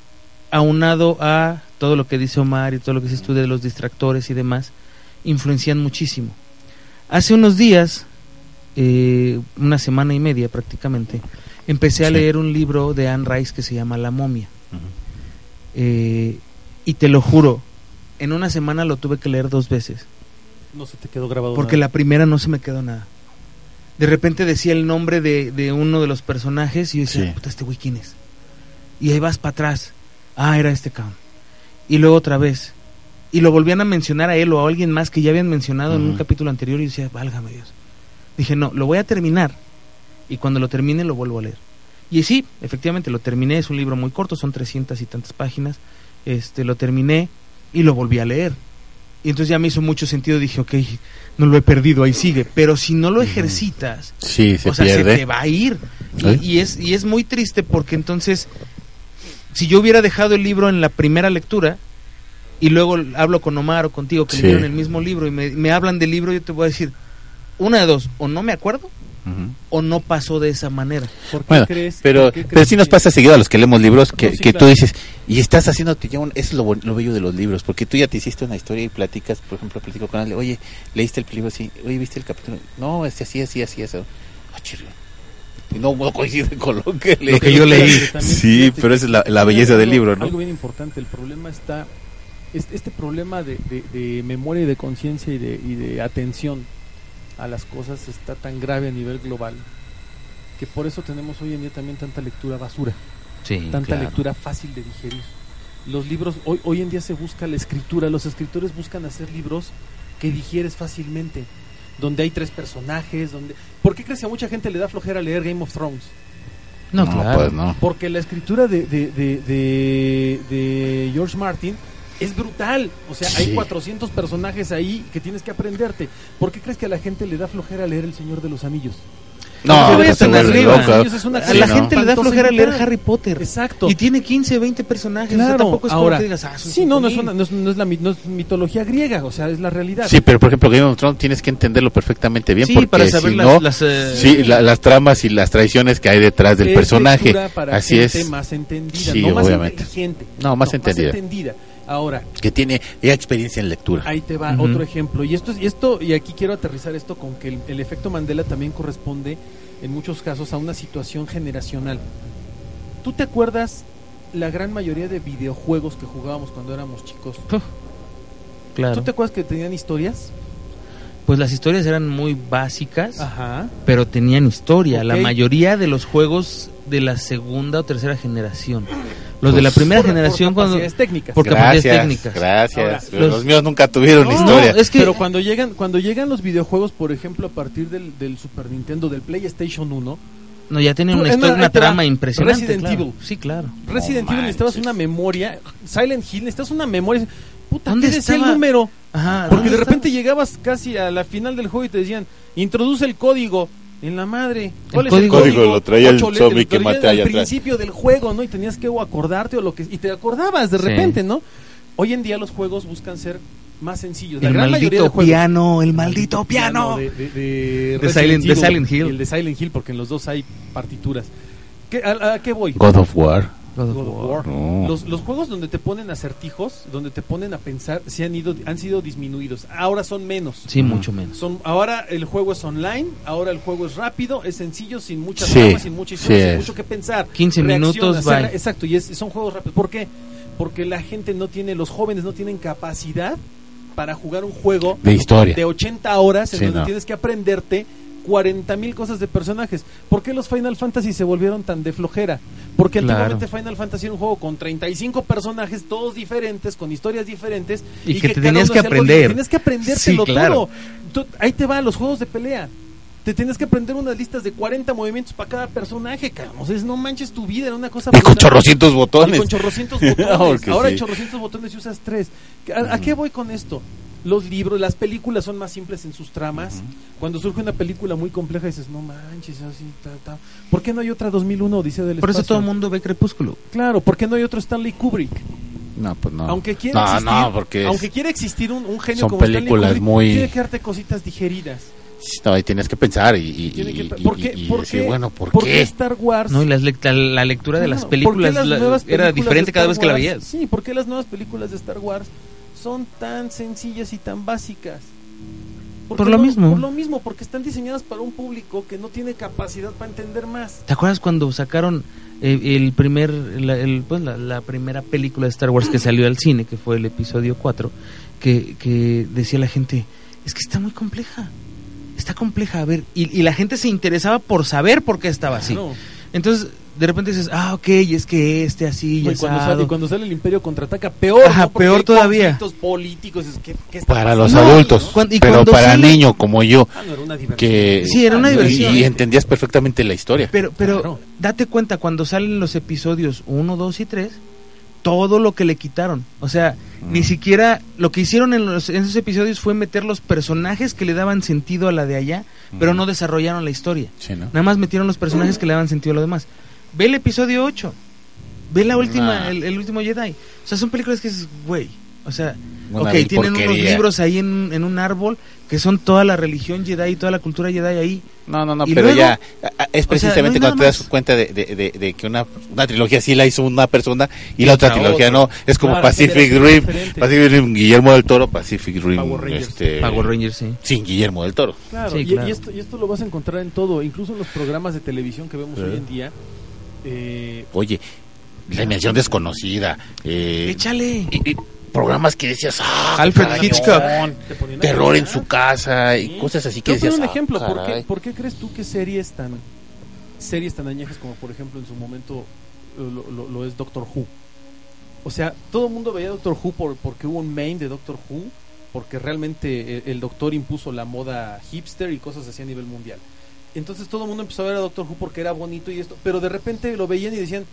Speaker 4: aunado a todo lo que dice Omar y todo lo que se estudia de los distractores y demás, influencian muchísimo. Hace unos días, eh, una semana y media prácticamente, empecé a
Speaker 2: Sí.
Speaker 4: leer un libro de Anne Rice que se llama La momia. Eh, y te lo juro, en una semana lo tuve que leer dos veces.
Speaker 3: No se te quedó grabado.
Speaker 4: Porque
Speaker 3: nada.
Speaker 4: la primera no se me quedó nada. De repente decía el nombre de, de uno de los personajes y yo decía,
Speaker 2: Sí.
Speaker 4: puta, este güey quién es. Y ahí vas para atrás. Ah, era este cabrón. Y luego otra vez. Y lo volvían a mencionar a él o a alguien más que ya habían mencionado en un capítulo anterior y decía, válgame Dios. Dije, no, lo voy a terminar. Y cuando lo termine lo vuelvo a leer. Y sí, efectivamente lo terminé. Es un libro muy corto, son 300 y tantas páginas. Este, lo terminé y lo volví a leer. Y entonces ya me hizo mucho sentido. Dije, ok, no lo he perdido, ahí sigue. Pero si no lo ejercitas,
Speaker 2: Sí, se
Speaker 4: o sea,
Speaker 2: pierde.
Speaker 4: se te va a ir.
Speaker 2: ¿Eh?
Speaker 4: Y, y es, y es muy triste porque entonces, si yo hubiera dejado el libro en la primera lectura y luego hablo con Omar o contigo que
Speaker 2: Sí.
Speaker 4: leyeron el mismo libro y me, me hablan del libro, yo te voy a decir, una de dos, o no me acuerdo O no pasó de esa manera.
Speaker 3: ¿Por qué
Speaker 2: Bueno,
Speaker 3: crees-
Speaker 2: pero,
Speaker 3: por qué
Speaker 2: pero
Speaker 3: crees
Speaker 2: sí nos
Speaker 3: que-
Speaker 2: pasa seguido a los que leemos libros que,
Speaker 3: No, sí,
Speaker 2: que tú dices, y estás haciéndote ya un, eso es lo, lo bello de los libros, porque tú ya te hiciste una historia y platicas, por ejemplo, platico con alguien, oye, leíste el libro así, oye, viste el capítulo, no, este así, así, así, eso. Ah, no, no coincide con lo que leí.
Speaker 4: Lo que yo leí.
Speaker 2: Sí, pero esa es la, la
Speaker 3: Algo-
Speaker 2: belleza del libro, ¿no?
Speaker 3: Algo bien importante, el problema está, este, este problema de, de- de memoria y de conciencia y de, y de atención a las cosas está tan grave a nivel global que por eso tenemos hoy en día también tanta lectura basura,
Speaker 4: Sí,
Speaker 3: tanta
Speaker 2: claro.
Speaker 3: lectura fácil de digerir. Los libros, hoy, hoy en día se busca la escritura, los escritores buscan hacer libros que digieres fácilmente, donde hay tres personajes, donde... ¿Por qué crees que a mucha gente le da flojera leer Game of Thrones?
Speaker 4: No, claro.
Speaker 2: pues no.
Speaker 3: Porque la escritura de, de, de, de- de George Martin es brutal. O sea, hay
Speaker 2: Sí.
Speaker 3: 400 personajes ahí que tienes que aprenderte. ¿Por qué crees que a la gente le da flojera leer El Señor de los Anillos?
Speaker 2: No,
Speaker 4: tan arriba.
Speaker 2: loco.
Speaker 3: Es una
Speaker 4: A la
Speaker 2: Sí,
Speaker 4: gente
Speaker 2: ¿no?
Speaker 4: le da flojera leer. Harry Potter.
Speaker 3: Exacto.
Speaker 4: Y tiene 15, 20 personajes. o sea,
Speaker 3: Claro,
Speaker 4: tampoco es
Speaker 3: ahora,
Speaker 4: como que digas, ah,
Speaker 3: sí, no, no es,
Speaker 4: 5000.
Speaker 3: una- no, es, no es la, no es mitología griega, o sea, es la realidad.
Speaker 2: Sí, pero por ejemplo, Game of Thrones tienes que entenderlo perfectamente bien,
Speaker 4: Sí,
Speaker 2: porque
Speaker 4: para saber
Speaker 2: si
Speaker 4: las-
Speaker 2: no,
Speaker 4: las, eh,
Speaker 2: sí, la- las tramas y las traiciones que hay detrás del
Speaker 3: Es
Speaker 2: personaje.
Speaker 3: para
Speaker 2: Así
Speaker 3: gente
Speaker 2: es.
Speaker 3: más entendida,
Speaker 2: Sí,
Speaker 3: no más
Speaker 2: obviamente.
Speaker 3: inteligente.
Speaker 2: No, más entendida.
Speaker 3: Ahora,
Speaker 2: Que tiene ya experiencia en lectura.
Speaker 3: Ahí te va otro ejemplo. Y esto, es- y esto, y aquí quiero aterrizar esto con que el, el efecto Mandela también corresponde en muchos casos a una situación generacional. ¿Tú te acuerdas la gran mayoría de videojuegos que jugábamos cuando éramos chicos?
Speaker 4: Claro.
Speaker 3: ¿Tú te acuerdas que tenían historias?
Speaker 4: Pues las historias eran muy básicas,
Speaker 3: Ajá.
Speaker 4: pero tenían historia. La mayoría de los juegos de la segunda o tercera generación. Los de la
Speaker 2: Pues,
Speaker 4: primera
Speaker 3: Por- por
Speaker 4: generación cuando...
Speaker 3: técnicas.
Speaker 4: por
Speaker 2: gracias,
Speaker 4: técnicas.
Speaker 2: gracias.
Speaker 3: Ahora,
Speaker 4: los-
Speaker 2: los míos nunca tuvieron
Speaker 3: No,
Speaker 2: historia.
Speaker 4: No, es que...
Speaker 3: Pero cuando llegan, cuando llegan los videojuegos, por ejemplo, a partir del, del Super Nintendo, del PlayStation 1,
Speaker 4: No, ya tiene
Speaker 3: Tú,
Speaker 4: una, historia, una trama impresionante.
Speaker 3: Resident
Speaker 4: claro.
Speaker 3: Evil.
Speaker 4: Sí, claro.
Speaker 3: Resident Evil necesitabas una memoria. Silent Hill necesitabas una memoria. Puta,
Speaker 4: ¿Dónde
Speaker 3: ¿qué decía el número?
Speaker 4: Ajá.
Speaker 3: Porque
Speaker 4: ¿dónde
Speaker 3: de
Speaker 4: está?
Speaker 3: repente llegabas casi a la final del juego y te decían, introduce el código. En la madre. ¿Cuál es el
Speaker 4: código?
Speaker 3: código?
Speaker 1: Código lo traía el
Speaker 3: Ocho
Speaker 1: zombie que maté
Speaker 3: al
Speaker 1: allá atrás.
Speaker 3: principio del juego, ¿no? Y tenías que acordarte o lo que... Y te acordabas de
Speaker 4: Sí.
Speaker 3: repente, ¿no? Hoy en día los juegos buscan ser más sencillos. La
Speaker 4: El
Speaker 3: gran mayoría de
Speaker 4: maldito
Speaker 3: juegos-
Speaker 4: piano, el maldito piano.
Speaker 3: de, de, de
Speaker 4: De
Speaker 3: Resident
Speaker 4: Silent- de
Speaker 3: Evil
Speaker 4: Silent Hill.
Speaker 3: y el de Silent Hill, porque en los dos hay partituras. ¿Qué- a, a qué voy?
Speaker 2: God of War.
Speaker 4: God of
Speaker 3: God of
Speaker 4: War.
Speaker 3: War.
Speaker 2: No.
Speaker 3: Los, los juegos donde te ponen acertijos, donde te ponen a pensar, se han ido, han sido disminuidos. Ahora son menos.
Speaker 4: Sí, mucho menos.
Speaker 3: Son, ahora el juego es online, ahora el juego es rápido, es sencillo, sin muchas
Speaker 2: Sí,
Speaker 3: tramas, sin mucha historia,
Speaker 2: sí
Speaker 3: sin mucho que pensar.
Speaker 4: 15 minutos, bye.
Speaker 3: Exacto, y es- son juegos rápidos. ¿Por qué? Porque la gente no tiene, los jóvenes no tienen capacidad para jugar un juego
Speaker 2: De historia.
Speaker 3: de 80 horas en
Speaker 2: Sí,
Speaker 3: donde
Speaker 2: no.
Speaker 3: tienes que aprenderte 40 mil cosas de personajes. ¿Por qué los Final Fantasy se volvieron tan de flojera? Porque
Speaker 4: Claro.
Speaker 3: antiguamente Final Fantasy era un juego con 35 personajes, todos diferentes, con historias diferentes.
Speaker 4: Y que te
Speaker 3: cada
Speaker 4: tenías
Speaker 3: uno
Speaker 4: que aprender.
Speaker 3: Tenías que aprendértelo
Speaker 4: Sí, claro.
Speaker 3: todo. Tú- ahí te van los juegos de pelea. Te tienes que aprender unas listas de 40 movimientos para cada personaje, cabrón. O sea, es- no manches tu vida, era una cosa...
Speaker 2: Y con chorrocientos
Speaker 3: Y
Speaker 2: botones.
Speaker 3: con chorrocientos botones. Ahora
Speaker 2: sí.
Speaker 3: hay chorrocientos botones y usas tres. ¿A, a qué voy con esto? Los libros, las películas son más simples en sus tramas. Cuando surge una película muy compleja dices, no manches, así, ta, ta. ¿Por qué no hay otra 2001 Odisea del
Speaker 4: Por eso
Speaker 3: Espacio?
Speaker 4: todo el mundo ve Crepúsculo.
Speaker 3: Claro, ¿por qué no hay otro Stanley Kubrick?
Speaker 2: No, pues no.
Speaker 3: Aunque quiera
Speaker 2: no,
Speaker 3: existir,
Speaker 2: no, porque
Speaker 3: aunque quiera existir un, un genio
Speaker 2: son
Speaker 3: como Stanley
Speaker 2: películas
Speaker 3: Kubrick,
Speaker 2: muy-
Speaker 3: tiene que darte cositas digeridas.
Speaker 2: no, ahí tienes que pensar y, y,
Speaker 3: que-
Speaker 2: y-
Speaker 3: ¿Por qué?
Speaker 2: y
Speaker 3: ¿Por
Speaker 2: decir,
Speaker 3: qué?
Speaker 2: bueno, ¿por,
Speaker 3: ¿Por
Speaker 2: qué?
Speaker 3: Star Wars?
Speaker 4: ¿no? Y las la, la lectura de
Speaker 3: No,
Speaker 4: las
Speaker 3: ¿por qué
Speaker 4: películas
Speaker 3: las
Speaker 4: la-
Speaker 3: nuevas
Speaker 4: era
Speaker 3: películas
Speaker 4: diferente cada vez que la veías.
Speaker 3: Sí, ¿por qué las nuevas películas de Star Wars son tan sencillas y tan básicas? ¿Por
Speaker 4: lo
Speaker 3: no?
Speaker 4: mismo.
Speaker 3: Por lo mismo, porque están diseñadas para un público que no tiene capacidad para entender más.
Speaker 4: ¿Te acuerdas cuando sacaron eh, el primer, la, el- pues, la, la primera película de Star Wars que salió al cine, que fue el episodio 4, que, que decía la gente, es que está muy compleja, está compleja, a ver, y, y la gente se interesaba por saber por qué estaba así.
Speaker 3: No.
Speaker 4: Entonces, de repente dices, ah, ok, y es que este así,
Speaker 3: Y cuando, sale, y cuando sale el Imperio contraataca, peor.
Speaker 4: Ajá, peor todavía.
Speaker 3: conflictos políticos. es que- ¿qué está
Speaker 2: Para
Speaker 3: pasando?
Speaker 2: los
Speaker 4: No,
Speaker 2: adultos.
Speaker 4: y
Speaker 2: pero para
Speaker 4: sale-
Speaker 2: niño como yo,
Speaker 3: Ah, no, era una diversión.
Speaker 2: que...
Speaker 4: Sí, era una
Speaker 2: y-
Speaker 4: diversión.
Speaker 2: Y, entendías perfectamente la historia.
Speaker 4: Pero, pero
Speaker 3: Claro.
Speaker 4: date cuenta, cuando salen los episodios 1, 2 y 3, todo lo que le quitaron. O sea,
Speaker 2: Mm.
Speaker 4: ni siquiera lo que hicieron en, los, en esos episodios fue meter los personajes que le daban sentido a la de allá, pero
Speaker 2: Mm.
Speaker 4: no desarrollaron la historia.
Speaker 2: Sí, ¿no?
Speaker 4: Nada más metieron los personajes que le daban sentido a lo demás. Ve el episodio 8. Ve la última,
Speaker 2: Nah.
Speaker 4: el, el último Jedi. O sea, son películas que es, güey. O sea,
Speaker 2: Una
Speaker 4: ok, tienen unos libros ahí en, en un árbol que son toda la religión Jedi y toda la cultura Jedi ahí.
Speaker 2: No, no, no,
Speaker 4: Y
Speaker 2: pero
Speaker 4: luego-
Speaker 2: ya es
Speaker 4: o sea,
Speaker 2: precisamente
Speaker 4: no
Speaker 2: cuando te das
Speaker 4: más.
Speaker 2: cuenta de, de, de- de que una, una trilogía sí la hizo una persona y la otra trilogía
Speaker 4: otra.
Speaker 2: no. Es como
Speaker 3: Claro,
Speaker 2: Pacific Rim. Pacific Rim, Guillermo del Toro, Pacific Rim,
Speaker 3: Power Rangers.
Speaker 2: este,
Speaker 4: Power Rangers, sí.
Speaker 2: sin Guillermo del Toro.
Speaker 3: Claro,
Speaker 4: Sí,
Speaker 3: y,
Speaker 4: claro.
Speaker 3: y esto, y esto lo vas a encontrar en todo, incluso en los programas de televisión que vemos hoy en día. Eh,
Speaker 2: Oye, la dimensión desconocida, eh,
Speaker 4: Échale.
Speaker 2: y- y programas que decías, ah,
Speaker 4: Alfred Hitchcock.
Speaker 2: terror en su casa y
Speaker 3: Sí.
Speaker 2: cosas así que decías,
Speaker 3: un
Speaker 2: ah,
Speaker 3: ejemplo, ¿por qué, por qué crees tú que series tan series tan añejas como por ejemplo en su momento eh, lo, lo- lo es Doctor Who? O sea, todo el mundo veía Doctor Who por, porque hubo un main de Doctor Who, porque realmente el, el doctor impuso la moda hipster y cosas así a nivel mundial. Entonces todo el mundo empezó a ver a Doctor Who porque era bonito y esto, pero de repente lo veían y decían,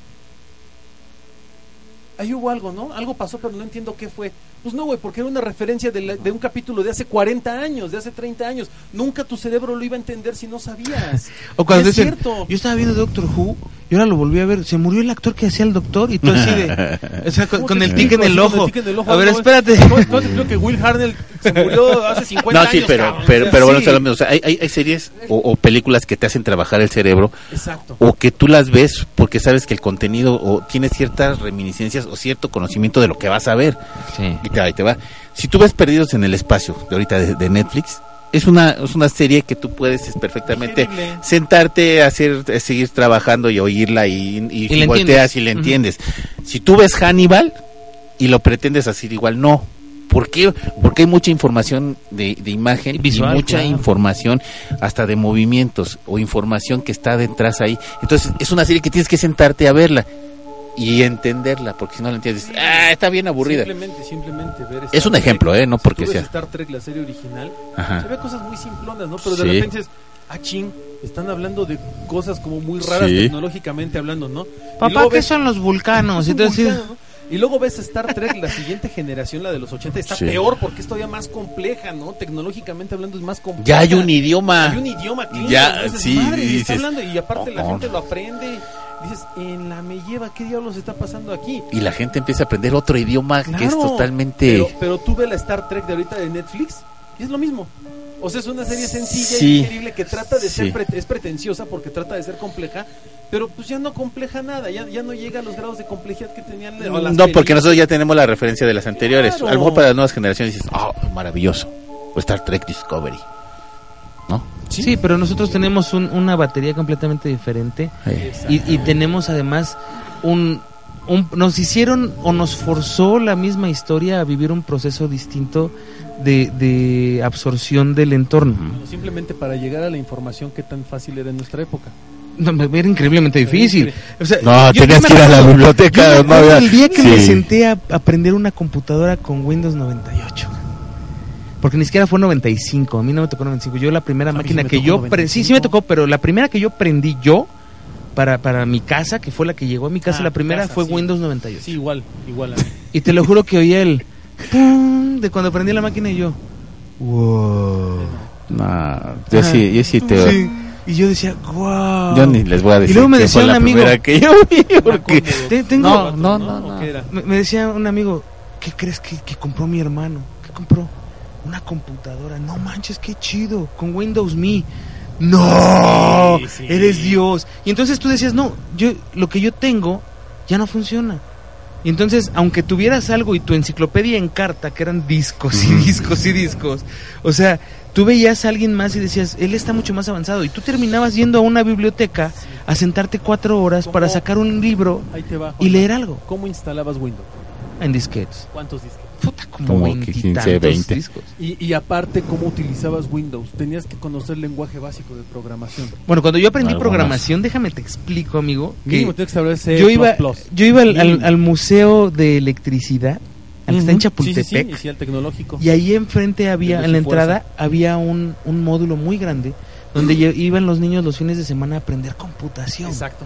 Speaker 3: ahí hubo algo, ¿no? Algo pasó, pero no entiendo qué fue. Pues no, güey, porque era una referencia de, la- de un capítulo de hace 40 años, de hace 30 años. Nunca tu cerebro lo iba a entender si no sabías.
Speaker 4: O cuando
Speaker 3: Y es
Speaker 4: dicen,
Speaker 3: cierto.
Speaker 4: yo estaba viendo Doctor Who y ahora lo volví a ver, se murió el actor que hacía el doctor y tú así de, o sea, con,
Speaker 3: ¿Cómo
Speaker 4: con
Speaker 3: te
Speaker 4: el tic en el ojo.
Speaker 3: tic en el ojo.
Speaker 4: A ver,
Speaker 3: No,
Speaker 4: espérate.
Speaker 3: ¿Cómo, cómo te explico que Will Harnell se murió hace 50
Speaker 2: No,
Speaker 3: años?
Speaker 2: sí, pero, pero, pero bueno,
Speaker 3: sí.
Speaker 2: eso es lo mismo. O sea, hay, hay, hay series o, o películas que te hacen trabajar el cerebro
Speaker 3: Exacto.
Speaker 2: o que tú las ves porque sabes que el contenido o tiene ciertas reminiscencias o cierto conocimiento de lo que vas a ver.
Speaker 4: Sí.
Speaker 2: Te, ahí te va. Si tú ves Perdidos en el Espacio, de ahorita de, de Netflix, es una, es una serie que tú puedes es, perfectamente sentarte, hacer, eh, seguir trabajando y oírla y, y,
Speaker 4: Y
Speaker 2: volteas
Speaker 4: entiendes.
Speaker 2: y le entiendes. Si tú ves Hannibal y lo pretendes hacer igual, no. ¿Por qué? Porque hay mucha información de, de imagen
Speaker 4: Visual,
Speaker 2: y mucha
Speaker 4: claro.
Speaker 2: información hasta de movimientos o información que está detrás ahí. Entonces es una serie que tienes que sentarte a verla y entenderla, porque si no la entiendes, ah, está bien aburrida.
Speaker 3: Simplemente, simplemente ver
Speaker 2: Es un
Speaker 3: Star
Speaker 2: ejemplo,
Speaker 3: Trek.
Speaker 2: ¿eh? No
Speaker 3: Si
Speaker 2: porque sea.
Speaker 3: Star Trek, la serie original,
Speaker 2: Ajá.
Speaker 3: se ve cosas muy simplonas, ¿no? Pero de
Speaker 2: Sí.
Speaker 3: repente dices, ah, ching, Están hablando de cosas como muy raras
Speaker 2: Sí.
Speaker 3: tecnológicamente hablando, ¿no?
Speaker 4: Papá, ¿qué
Speaker 3: ves-
Speaker 4: son los vulcanos? Y
Speaker 3: vulcano, ¿no? Y luego ves Star Trek, la siguiente generación, la de los 80, está
Speaker 2: Sí.
Speaker 3: peor porque es todavía más compleja, ¿no? Tecnológicamente hablando es más compleja.
Speaker 2: Ya hay un idioma.
Speaker 3: Hay un idioma Klingon,
Speaker 2: Ya.
Speaker 3: Dices,
Speaker 2: sí,
Speaker 3: madre, y está
Speaker 2: dices,
Speaker 3: hablando y aparte la
Speaker 2: "Oh".
Speaker 3: gente lo aprende. Dices, en la me lleva, ¿qué diablos está pasando aquí?
Speaker 2: Y la gente empieza a aprender otro idioma que es totalmente...
Speaker 3: Pero, pero tú ves la Star Trek de ahorita de Netflix y es lo mismo. O sea, es una serie sencilla
Speaker 2: Sí.
Speaker 3: y increíble que trata de ser
Speaker 2: Sí.
Speaker 3: pre- es pretenciosa porque trata de ser compleja, pero pues ya no compleja nada, ya, ya no llega a los grados de complejidad que tenían las
Speaker 2: No, porque nosotros ya tenemos la referencia de las anteriores.
Speaker 3: Claro.
Speaker 2: A lo mejor para las nuevas generaciones dices, oh, maravilloso. O Star Trek Discovery. ¿No?
Speaker 4: Sí, pero nosotros tenemos un- una batería completamente diferente y, y tenemos además un, un- Nos hicieron o nos forzó la misma historia a vivir un proceso distinto de, de absorción del entorno.
Speaker 3: Bueno, simplemente para llegar a la información que tan fácil era en nuestra época.
Speaker 4: No, era increíblemente difícil. O sea,
Speaker 2: No, tenías que ir a la biblioteca,
Speaker 4: yo me
Speaker 2: no
Speaker 4: acuerdo
Speaker 2: había-
Speaker 4: el día que
Speaker 2: Sí.
Speaker 4: me senté a aprender una computadora con Windows 98. Porque ni siquiera fue 95, a mí no me tocó 95. Yo la primera
Speaker 3: A mí sí
Speaker 4: máquina que yo pre- sí, sí me
Speaker 3: 95.
Speaker 4: tocó, pero la primera que yo prendí yo para, para mi casa, que fue la que llegó a mi casa,
Speaker 3: Ah,
Speaker 4: la primera
Speaker 3: casa,
Speaker 4: fue
Speaker 3: sí.
Speaker 4: Windows 98.
Speaker 3: Sí, igual, igual a mí.
Speaker 4: Y te lo juro que oía el pum de cuando prendí la máquina y yo. Wow.
Speaker 2: No, yo sí, yo sí te...
Speaker 4: Sí. Y yo decía, wow.
Speaker 2: Yo ni les voy a decir
Speaker 4: luego me decía un amigo-
Speaker 2: que yo vi, porque...
Speaker 4: Te- tengo-
Speaker 2: No, no, no,
Speaker 3: ¿O
Speaker 2: no.
Speaker 4: me decía un amigo, ¿qué crees que, que compró mi hermano? ¿Qué compró? Una computadora. No manches, qué chido. Con Windows Me. No,
Speaker 3: Sí, sí.
Speaker 4: eres Dios. Y entonces tú decías, no, yo lo que yo tengo ya no funciona. Y entonces, aunque tuvieras algo y tu enciclopedia en carta, que eran discos y discos y discos, o sea, tú veías a alguien más y decías, él está mucho más avanzado. Y tú terminabas yendo a una biblioteca a sentarte cuatro horas para sacar un libro
Speaker 3: Ahí te va.
Speaker 4: y leer algo
Speaker 3: ¿Cómo instalabas Windows?
Speaker 4: en disquetes.
Speaker 3: ¿Cuántos discos?
Speaker 4: Puta, como,
Speaker 2: Como
Speaker 4: 20
Speaker 2: que
Speaker 4: y
Speaker 2: 15,
Speaker 4: tantos
Speaker 2: 20.
Speaker 4: discos.
Speaker 3: Y, y aparte, ¿cómo utilizabas Windows? Tenías que conocer el lenguaje básico de programación.
Speaker 4: Bueno, cuando yo aprendí programación, déjame te explico, amigo, que
Speaker 3: Mínimo tienes que saber C++.
Speaker 4: yo iba, yo iba al, al- museo de electricidad, al que está en. Chapultepec,
Speaker 3: Sí, sí, sí, y sí, al tecnológico.
Speaker 4: y ahí enfrente había, en la entrada, había un, un módulo muy grande donde iban los niños los fines de semana a aprender computación.
Speaker 3: Exacto.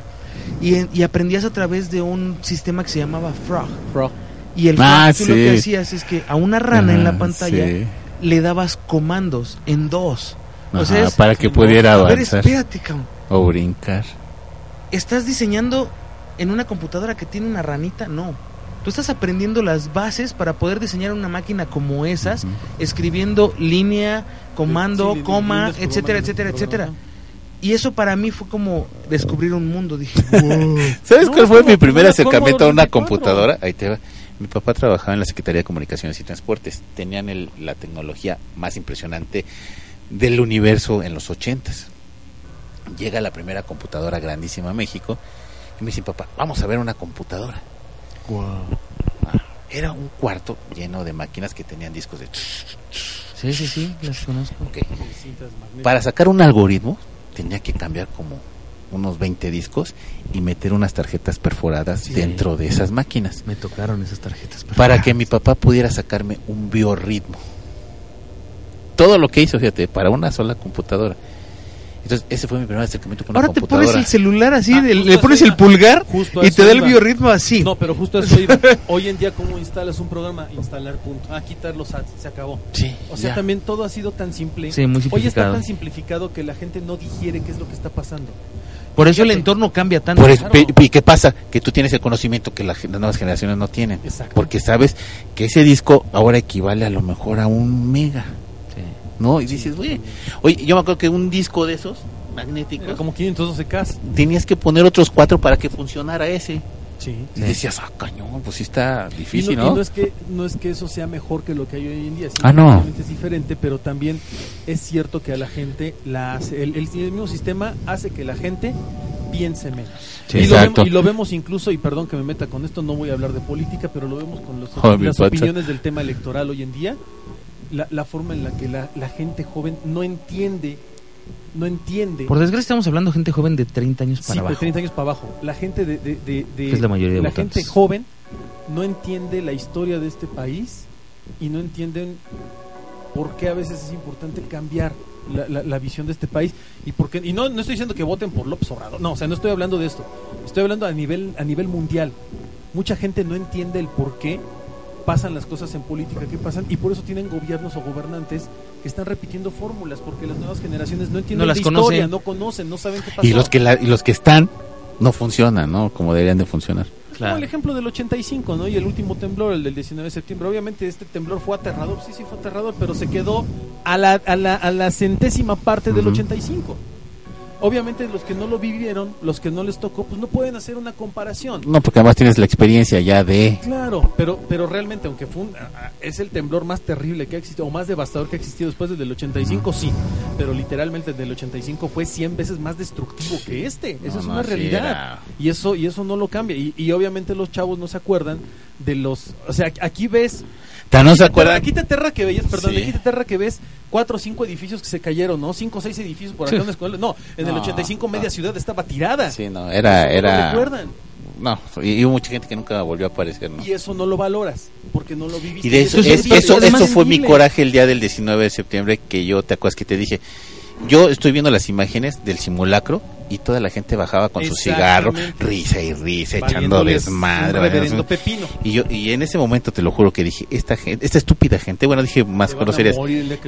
Speaker 4: Y, en- y aprendías a través de un sistema que se llamaba Frog.
Speaker 3: Frog.
Speaker 4: Y el
Speaker 2: Ah,
Speaker 4: tú lo
Speaker 2: sí.
Speaker 4: que hacías es que a una rana en la pantalla
Speaker 2: sí.
Speaker 4: le dabas comandos en dos. O sea,
Speaker 2: Ajá,
Speaker 4: es-
Speaker 2: para que pudiera
Speaker 4: A ver,
Speaker 2: avanzar
Speaker 4: espérate, cabrón.
Speaker 2: o brincar.
Speaker 4: ¿Estás diseñando en una computadora que tiene una ranita? No. Tú estás aprendiendo las bases para poder diseñar una máquina como esas, escribiendo línea, comando,
Speaker 3: Sí,
Speaker 4: coma,
Speaker 3: líneas,
Speaker 4: etcétera, etcétera, etcétera. Y eso para mí fue como descubrir un mundo. Dije, wow.
Speaker 2: ¿Sabes
Speaker 3: No,
Speaker 2: cuál fue mi primer acercamiento a una
Speaker 3: Commodore 64.
Speaker 2: computadora? Ahí te va. Mi papá trabajaba en la Secretaría de Comunicaciones y Transportes. Tenían el- la tecnología más impresionante del universo en los ochentas. Llega la primera computadora grandísima a México y me dice, papá, vamos a ver una computadora. Ah, Era un cuarto lleno de máquinas que tenían discos de...
Speaker 4: Sí, sí, sí, las conozco.
Speaker 2: Para sacar un algoritmo tenía que cambiar como unos 20 discos y meter unas tarjetas perforadas
Speaker 4: Sí.
Speaker 2: dentro de esas máquinas
Speaker 4: Me tocaron esas tarjetas.
Speaker 2: para que mi papá pudiera sacarme un biorritmo. Todo lo que hizo, fíjate, para una sola computadora. Entonces, ese fue mi primer acercamiento con una
Speaker 4: Ahora te
Speaker 2: computadora.
Speaker 4: pones el celular así,
Speaker 3: Ah,
Speaker 4: le pones
Speaker 3: iba.
Speaker 4: el pulgar y te da el biorritmo así.
Speaker 3: No, pero justo eso iba. Hoy en día, ¿cómo instalas un programa? Instalar, punto. Ah, quitar los ads, se acabó.
Speaker 4: Sí,
Speaker 3: O sea,
Speaker 4: ya.
Speaker 3: también todo ha sido tan simple.
Speaker 4: Sí, muy
Speaker 3: Hoy está
Speaker 4: simplificado.
Speaker 3: tan simplificado que la gente no digiere qué es lo que está pasando.
Speaker 4: Por eso el entorno cambia tanto.
Speaker 2: Por eso,
Speaker 3: Claro.
Speaker 2: pe- ¿Y qué pasa? Que tú tienes el conocimiento que las nuevas generaciones no tienen.
Speaker 3: Exacto.
Speaker 2: Porque sabes que ese disco ahora equivale a lo mejor a un mega.
Speaker 4: Sí.
Speaker 2: ¿No? Y dices, oye, oye, yo me acuerdo que un disco de esos magnéticos
Speaker 3: Era como 512K.
Speaker 2: tenías que poner otros cuatro para que funcionara ese.
Speaker 3: Sí.
Speaker 2: Y decías, ah, cañón, pues sí está
Speaker 3: Y
Speaker 2: difícil,
Speaker 3: no,
Speaker 2: ¿no?
Speaker 3: y no es que no es que eso sea mejor que lo que hay hoy en día,
Speaker 2: Ah, no.
Speaker 3: es diferente, pero también es cierto que a la gente la hace, el, el mismo sistema hace que la gente piense menos.
Speaker 2: Sí,
Speaker 3: y, lo vemos, y lo vemos incluso, y perdón que me meta con esto, no voy a hablar de política, pero lo vemos con los- las opiniones del tema electoral hoy en día, la, la forma en la que la, la gente joven no entiende, no entiende.
Speaker 4: Por desgracia estamos hablando de gente joven de 30 años
Speaker 3: Sí,
Speaker 4: para
Speaker 3: de
Speaker 4: abajo.
Speaker 3: 30 años para abajo. La gente de, de- de- de-
Speaker 4: es la mayoría de
Speaker 3: la
Speaker 4: votantes.
Speaker 3: gente joven no entiende la historia de este país y no entienden por qué a veces es importante cambiar la, la- la visión de este país y por qué y no no estoy diciendo que voten por López Obrador no o sea no estoy hablando de esto estoy hablando a nivel a nivel mundial mucha gente no entiende el por qué pasan las cosas en política que pasan y por eso tienen gobiernos o gobernantes que están repitiendo fórmulas porque las nuevas generaciones no entienden
Speaker 4: No las
Speaker 3: de historia
Speaker 4: conocen.
Speaker 3: no conocen no saben qué pasó
Speaker 2: Y los que la- y los que están no funcionan, ¿no? Como deberían de funcionar.
Speaker 3: Como el ejemplo del 85, ¿no? Y el último temblor, el del 19 de septiembre. Obviamente este temblor fue aterrador, sí, sí fue aterrador, pero se quedó a la, a la, a la centésima parte del
Speaker 2: Ujú.
Speaker 3: 85. Obviamente los que no lo vivieron, los que no les tocó, pues no pueden hacer una comparación.
Speaker 2: No, porque además tienes la experiencia ya de
Speaker 3: Claro, pero pero realmente, aunque fue un- es el temblor más terrible que ha existido, o más devastador que ha existido después del del 85, sí. Pero literalmente el del 85 fue 100 veces más destructivo que este.
Speaker 2: No,
Speaker 3: es
Speaker 2: no,
Speaker 3: una
Speaker 2: sí
Speaker 3: realidad.
Speaker 2: era-
Speaker 3: Y eso y eso no lo cambia. Y, y obviamente los chavos no se acuerdan de los... O sea, aquí ves...
Speaker 2: ¿Tan no
Speaker 3: aquí
Speaker 2: se acuerdan?
Speaker 3: Aquí te aterra que veías, perdón,
Speaker 2: Sí.
Speaker 3: aquí te aterra que ves cuatro o cinco edificios que se cayeron, ¿no? Cinco o seis edificios por acá.
Speaker 4: Sí.
Speaker 3: escuela. No, en el
Speaker 2: No,
Speaker 3: 85 media
Speaker 2: no.
Speaker 3: ciudad estaba tirada.
Speaker 2: Sí, no, era era
Speaker 3: recuerdan.
Speaker 2: No, y, hubo mucha gente que nunca volvió a aparecer, ¿no?
Speaker 3: Y eso no lo valoras, porque no lo viviste.
Speaker 2: Y de eso,
Speaker 3: es
Speaker 2: es-
Speaker 3: bien
Speaker 2: eso, eso fue mi coraje el día del 19 de septiembre, que yo, ¿te acuerdas que te dije? Yo estoy viendo las imágenes del simulacro y toda la gente bajaba con su cigarro, risa y risa, echando desmadre.
Speaker 3: pepino.
Speaker 2: Y yo y en ese momento te lo juro que dije, esta gente, esta estúpida gente, bueno, dije más groserías,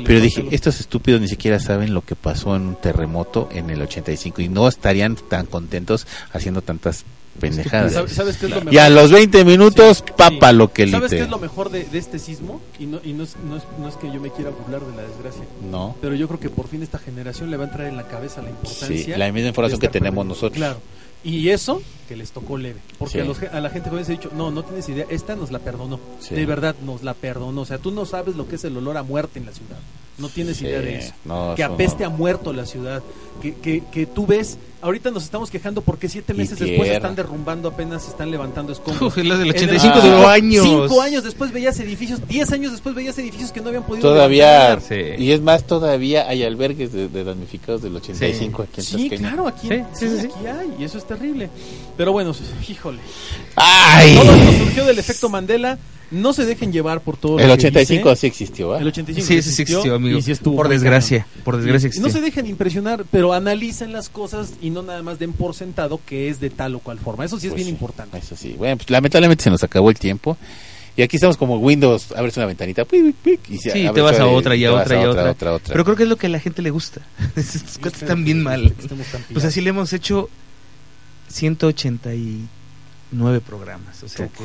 Speaker 2: pero dije,
Speaker 3: los-
Speaker 2: estos estúpidos ni siquiera saben lo que pasó en un terremoto en el 85 y no estarían tan contentos haciendo tantas pendejadas.
Speaker 3: ¿Sabes, sabes qué es lo mejor?
Speaker 2: Y a los 20 minutos,
Speaker 3: Sí,
Speaker 2: papa
Speaker 3: sí.
Speaker 2: lo que
Speaker 3: ¿Sabes
Speaker 2: lite.
Speaker 3: qué es lo mejor de, de este sismo? Y, no, y no, es, no, es, no es que yo me quiera burlar de la desgracia,
Speaker 2: No.
Speaker 3: pero yo creo que por fin esta generación le va a entrar en la cabeza la importancia.
Speaker 2: Sí, la misma información que tenemos nosotros.
Speaker 3: Claro. Y eso que les tocó leve. Porque
Speaker 2: Sí.
Speaker 3: a, los ge- a la gente joven se ha dicho, no, no tienes idea, esta nos la perdonó.
Speaker 2: Sí.
Speaker 3: De verdad, nos la perdonó. O sea, tú no sabes lo que es el olor a muerte en la ciudad. No tienes
Speaker 2: Sí,
Speaker 3: idea de eso.
Speaker 2: no,
Speaker 3: que
Speaker 2: eso
Speaker 3: apeste
Speaker 2: no.
Speaker 3: a muerto la ciudad. Que, que, que tú ves, ahorita nos estamos quejando porque siete meses después están derrumbando apenas, están levantando escombros.
Speaker 4: Lo del
Speaker 3: En el
Speaker 4: 85
Speaker 2: Ah.
Speaker 4: duró años.
Speaker 3: Cinco años después veías edificios, diez años después veías edificios que no habían podido
Speaker 2: Todavía, y es más, todavía hay albergues de, de damnificados del 85 aquí en
Speaker 3: Sí,
Speaker 2: Tasqueña.
Speaker 3: claro, aquí,
Speaker 4: Sí, sí,
Speaker 3: sí,
Speaker 4: sí, sí.
Speaker 3: aquí hay, y eso es terrible. Pero bueno, híjole.
Speaker 2: ¡Ay!
Speaker 3: Todo esto surgió del efecto Mandela. No se dejen llevar por todo
Speaker 2: El
Speaker 3: lo que
Speaker 2: 85
Speaker 3: dice.
Speaker 2: sí existió, ¿ah?
Speaker 3: El 85
Speaker 4: Sí, sí, existió, amigo.
Speaker 3: y sí estuvo
Speaker 4: por desgracia, por desgracia
Speaker 3: no se dejen impresionar, pero analicen las cosas y no nada más den por sentado que es de tal o cual forma. Eso sí es
Speaker 2: Pues
Speaker 3: bien
Speaker 2: sí,
Speaker 3: importante.
Speaker 2: Eso sí. Bueno, pues lamentablemente se nos acabó el tiempo. Y aquí estamos como Windows, abres una ventanita, pic, pic, y se-
Speaker 4: Sí,
Speaker 2: abres
Speaker 4: te vas a otra y a otra y a otra.
Speaker 2: otra, otra.
Speaker 4: Pero creo que es lo que a la gente le gusta. Cosas
Speaker 3: feo
Speaker 4: están bien mal. Pues así le hemos hecho 189 programas. O sea que.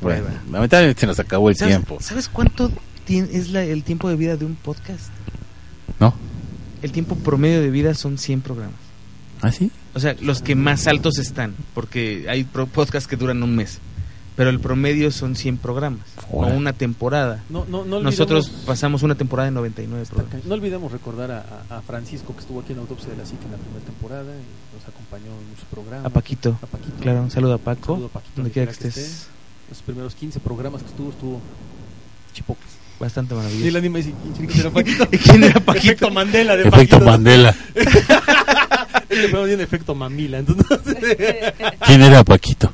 Speaker 2: Bueno, lamentablemente se nos acabó el
Speaker 4: ¿Sabes,
Speaker 2: tiempo.
Speaker 4: ¿Sabes cuánto es la- el tiempo de vida de un podcast?
Speaker 2: ¿No?
Speaker 4: El tiempo promedio de vida son 100 programas.
Speaker 2: ¿Ah, sí?
Speaker 4: O sea, los que más altos están, porque hay podcasts que duran un mes. Pero el promedio son 100 programas, o
Speaker 2: Órale.
Speaker 4: una temporada.
Speaker 3: No, no, no
Speaker 4: Nosotros pasamos una temporada de 99
Speaker 3: Está
Speaker 4: programas.
Speaker 3: No olvidemos recordar a, a- Francisco que estuvo aquí en Autopsia de la Psique en la primera temporada y nos acompañó en muchos programas.
Speaker 4: A Paquito.
Speaker 3: A Paquito.
Speaker 4: Claro, un saludo a Paco.
Speaker 3: Saludo a Paquito,
Speaker 4: donde quiera que estés.
Speaker 3: esté. Los primeros 15 programas que estuvo, estuvo chipocas.
Speaker 4: Bastante
Speaker 3: Y el
Speaker 4: maravilloso.
Speaker 3: anime dice, ¿quién era Paquito?
Speaker 4: ¿Quién era Paquito?
Speaker 3: Efecto Mandela de
Speaker 2: Efecto
Speaker 3: Paquito.
Speaker 2: Mandela.
Speaker 3: Este programa tiene efecto mamila, entonces...
Speaker 2: ¿Quién era Paquito?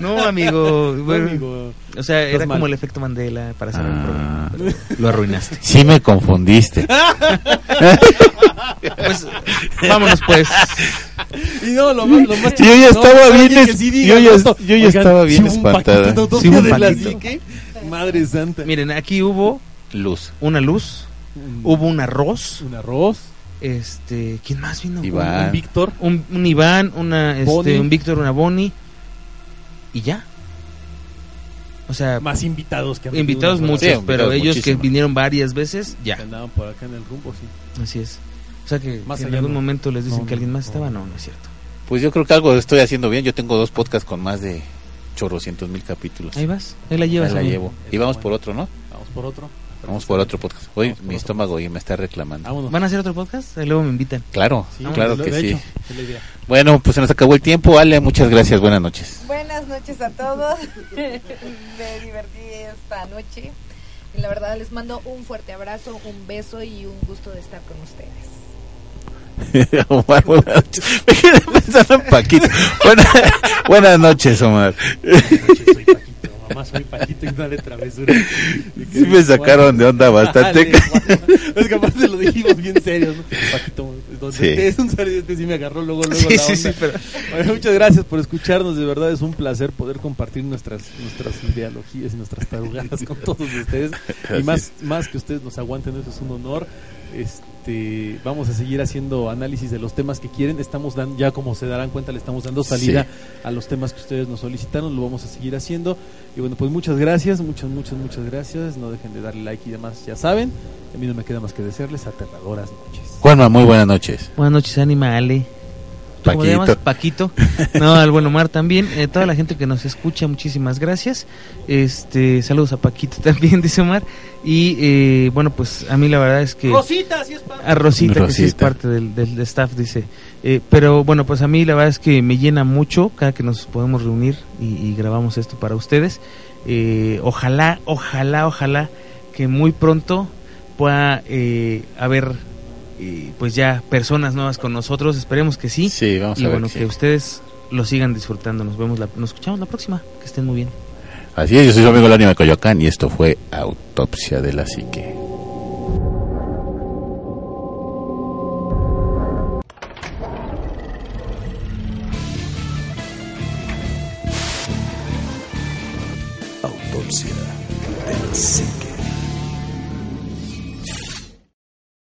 Speaker 4: No, amigo. bueno,
Speaker 3: amigo.
Speaker 4: O sea, era
Speaker 3: mal.
Speaker 4: como el efecto Mandela para el
Speaker 2: Ah.
Speaker 4: programa. pero Lo arruinaste.
Speaker 2: Sí me confundiste.
Speaker 4: Pues, vámonos pues.
Speaker 3: Y no, lo más, lo más
Speaker 2: Yo ya estaba
Speaker 3: ¿no?
Speaker 2: bien es-
Speaker 3: sí
Speaker 2: yo ya- yo ya estaba bien
Speaker 3: un
Speaker 2: espantada.
Speaker 3: Paquito
Speaker 4: Sí hubo un
Speaker 3: de la. Madre santa.
Speaker 4: Miren, aquí hubo
Speaker 2: Luz.
Speaker 4: una luz,
Speaker 3: Un-
Speaker 4: hubo un arroz,
Speaker 3: un arroz,
Speaker 4: este, ¿quién más vino?
Speaker 2: Iván.
Speaker 3: un Víctor.
Speaker 4: Un, un Iván, una, este,
Speaker 3: Bonnie.
Speaker 4: un Víctor, una Bonnie y ya. O sea,
Speaker 3: Más invitados que han
Speaker 4: invitados muchos,
Speaker 2: Sí, invitados
Speaker 4: pero ellos
Speaker 2: muchísimos.
Speaker 4: que vinieron varias veces,
Speaker 3: Que
Speaker 4: ya.
Speaker 3: andaban por acá en el rumbo, sí.
Speaker 4: Así es. O sea que
Speaker 3: Más
Speaker 4: si en
Speaker 3: allá
Speaker 4: algún
Speaker 3: no.
Speaker 4: momento les dicen
Speaker 3: No,
Speaker 4: que alguien más
Speaker 3: no.
Speaker 4: estaba, no, no es cierto.
Speaker 2: Pues yo creo que algo estoy haciendo bien. Yo tengo dos podcasts con más de chorrocientos mil capítulos.
Speaker 4: Ahí vas, ahí la llevas.
Speaker 2: Ahí la llevo. Y vamos
Speaker 3: bueno.
Speaker 2: por otro, ¿no?
Speaker 3: Vamos por otro.
Speaker 2: Vamos por otro podcast. Hoy mi estómago ya me está reclamando.
Speaker 3: Vámonos.
Speaker 4: ¿Van a hacer otro podcast? Ahí luego me invitan.
Speaker 2: Claro,
Speaker 3: Sí,
Speaker 2: claro que sí.
Speaker 3: hecho.
Speaker 2: Bueno, pues se nos acabó el tiempo. Ale, muchas gracias. Buenas noches.
Speaker 5: Buenas noches a todos. Me divertí esta noche. Y la verdad les mando un fuerte abrazo, un beso y un gusto de estar con ustedes.
Speaker 2: Omar, buenas noches. Me quedé pensando en Paquito. Buena- buenas noches, Omar.
Speaker 3: Soy Paquito, mamá soy Paquito y dale travesura. Y que
Speaker 2: Sí me sacaron de onda bastante.
Speaker 3: Es que aparte lo dijimos bien serios, ¿no? Paquito,
Speaker 2: Sí.
Speaker 3: estés, un saludo, este sí me agarró luego, luego
Speaker 4: Sí,
Speaker 3: la onda.
Speaker 4: sí, pero
Speaker 3: Bueno, muchas gracias por escucharnos, de verdad es un placer poder compartir nuestras nuestras ideologías y nuestras tarugadas con todos ustedes. Y más, más que ustedes nos aguanten, eso es un honor. Este, vamos a seguir haciendo análisis de los temas que quieren. Estamos dando, ya como se darán cuenta, le estamos dando salida a los temas que ustedes nos solicitaron. Lo vamos a seguir haciendo. Y bueno, pues muchas gracias, muchas, muchas, muchas gracias. No dejen de darle like y demás, ya saben. A mí no me queda más que desearles aterradoras noches.
Speaker 2: Juanma, muy buenas noches.
Speaker 4: buenas noches, Anima, Ale. ¿Tú ¿Cómo te llamas? Paquito. No, al buen Omar también. Eh, toda la gente que nos escucha, muchísimas gracias. Este, saludos a Paquito también, dice Omar. Y eh, bueno, pues a mí la verdad es que...
Speaker 3: Rosita, así es
Speaker 4: A Rosita, que sí es parte del, del staff, dice. Eh, pero bueno, pues a mí la verdad es que me llena mucho cada que nos podemos reunir y, y grabamos esto para ustedes. Eh, ojalá, ojalá, ojalá que muy pronto pueda eh, haber eh, pues ya personas nuevas con nosotros. Esperemos que sí.
Speaker 2: Sí, vamos
Speaker 4: y
Speaker 2: a ver.
Speaker 4: bueno,
Speaker 2: que
Speaker 4: que
Speaker 2: sí.
Speaker 4: ustedes lo sigan disfrutando. Nos vemos, la, nos escuchamos la próxima. Que estén muy bien.
Speaker 2: Así es, yo soy su amigo Lánimo de Coyoacán y esto fue Autopsia de la Psique.
Speaker 1: Autopsia de la psique.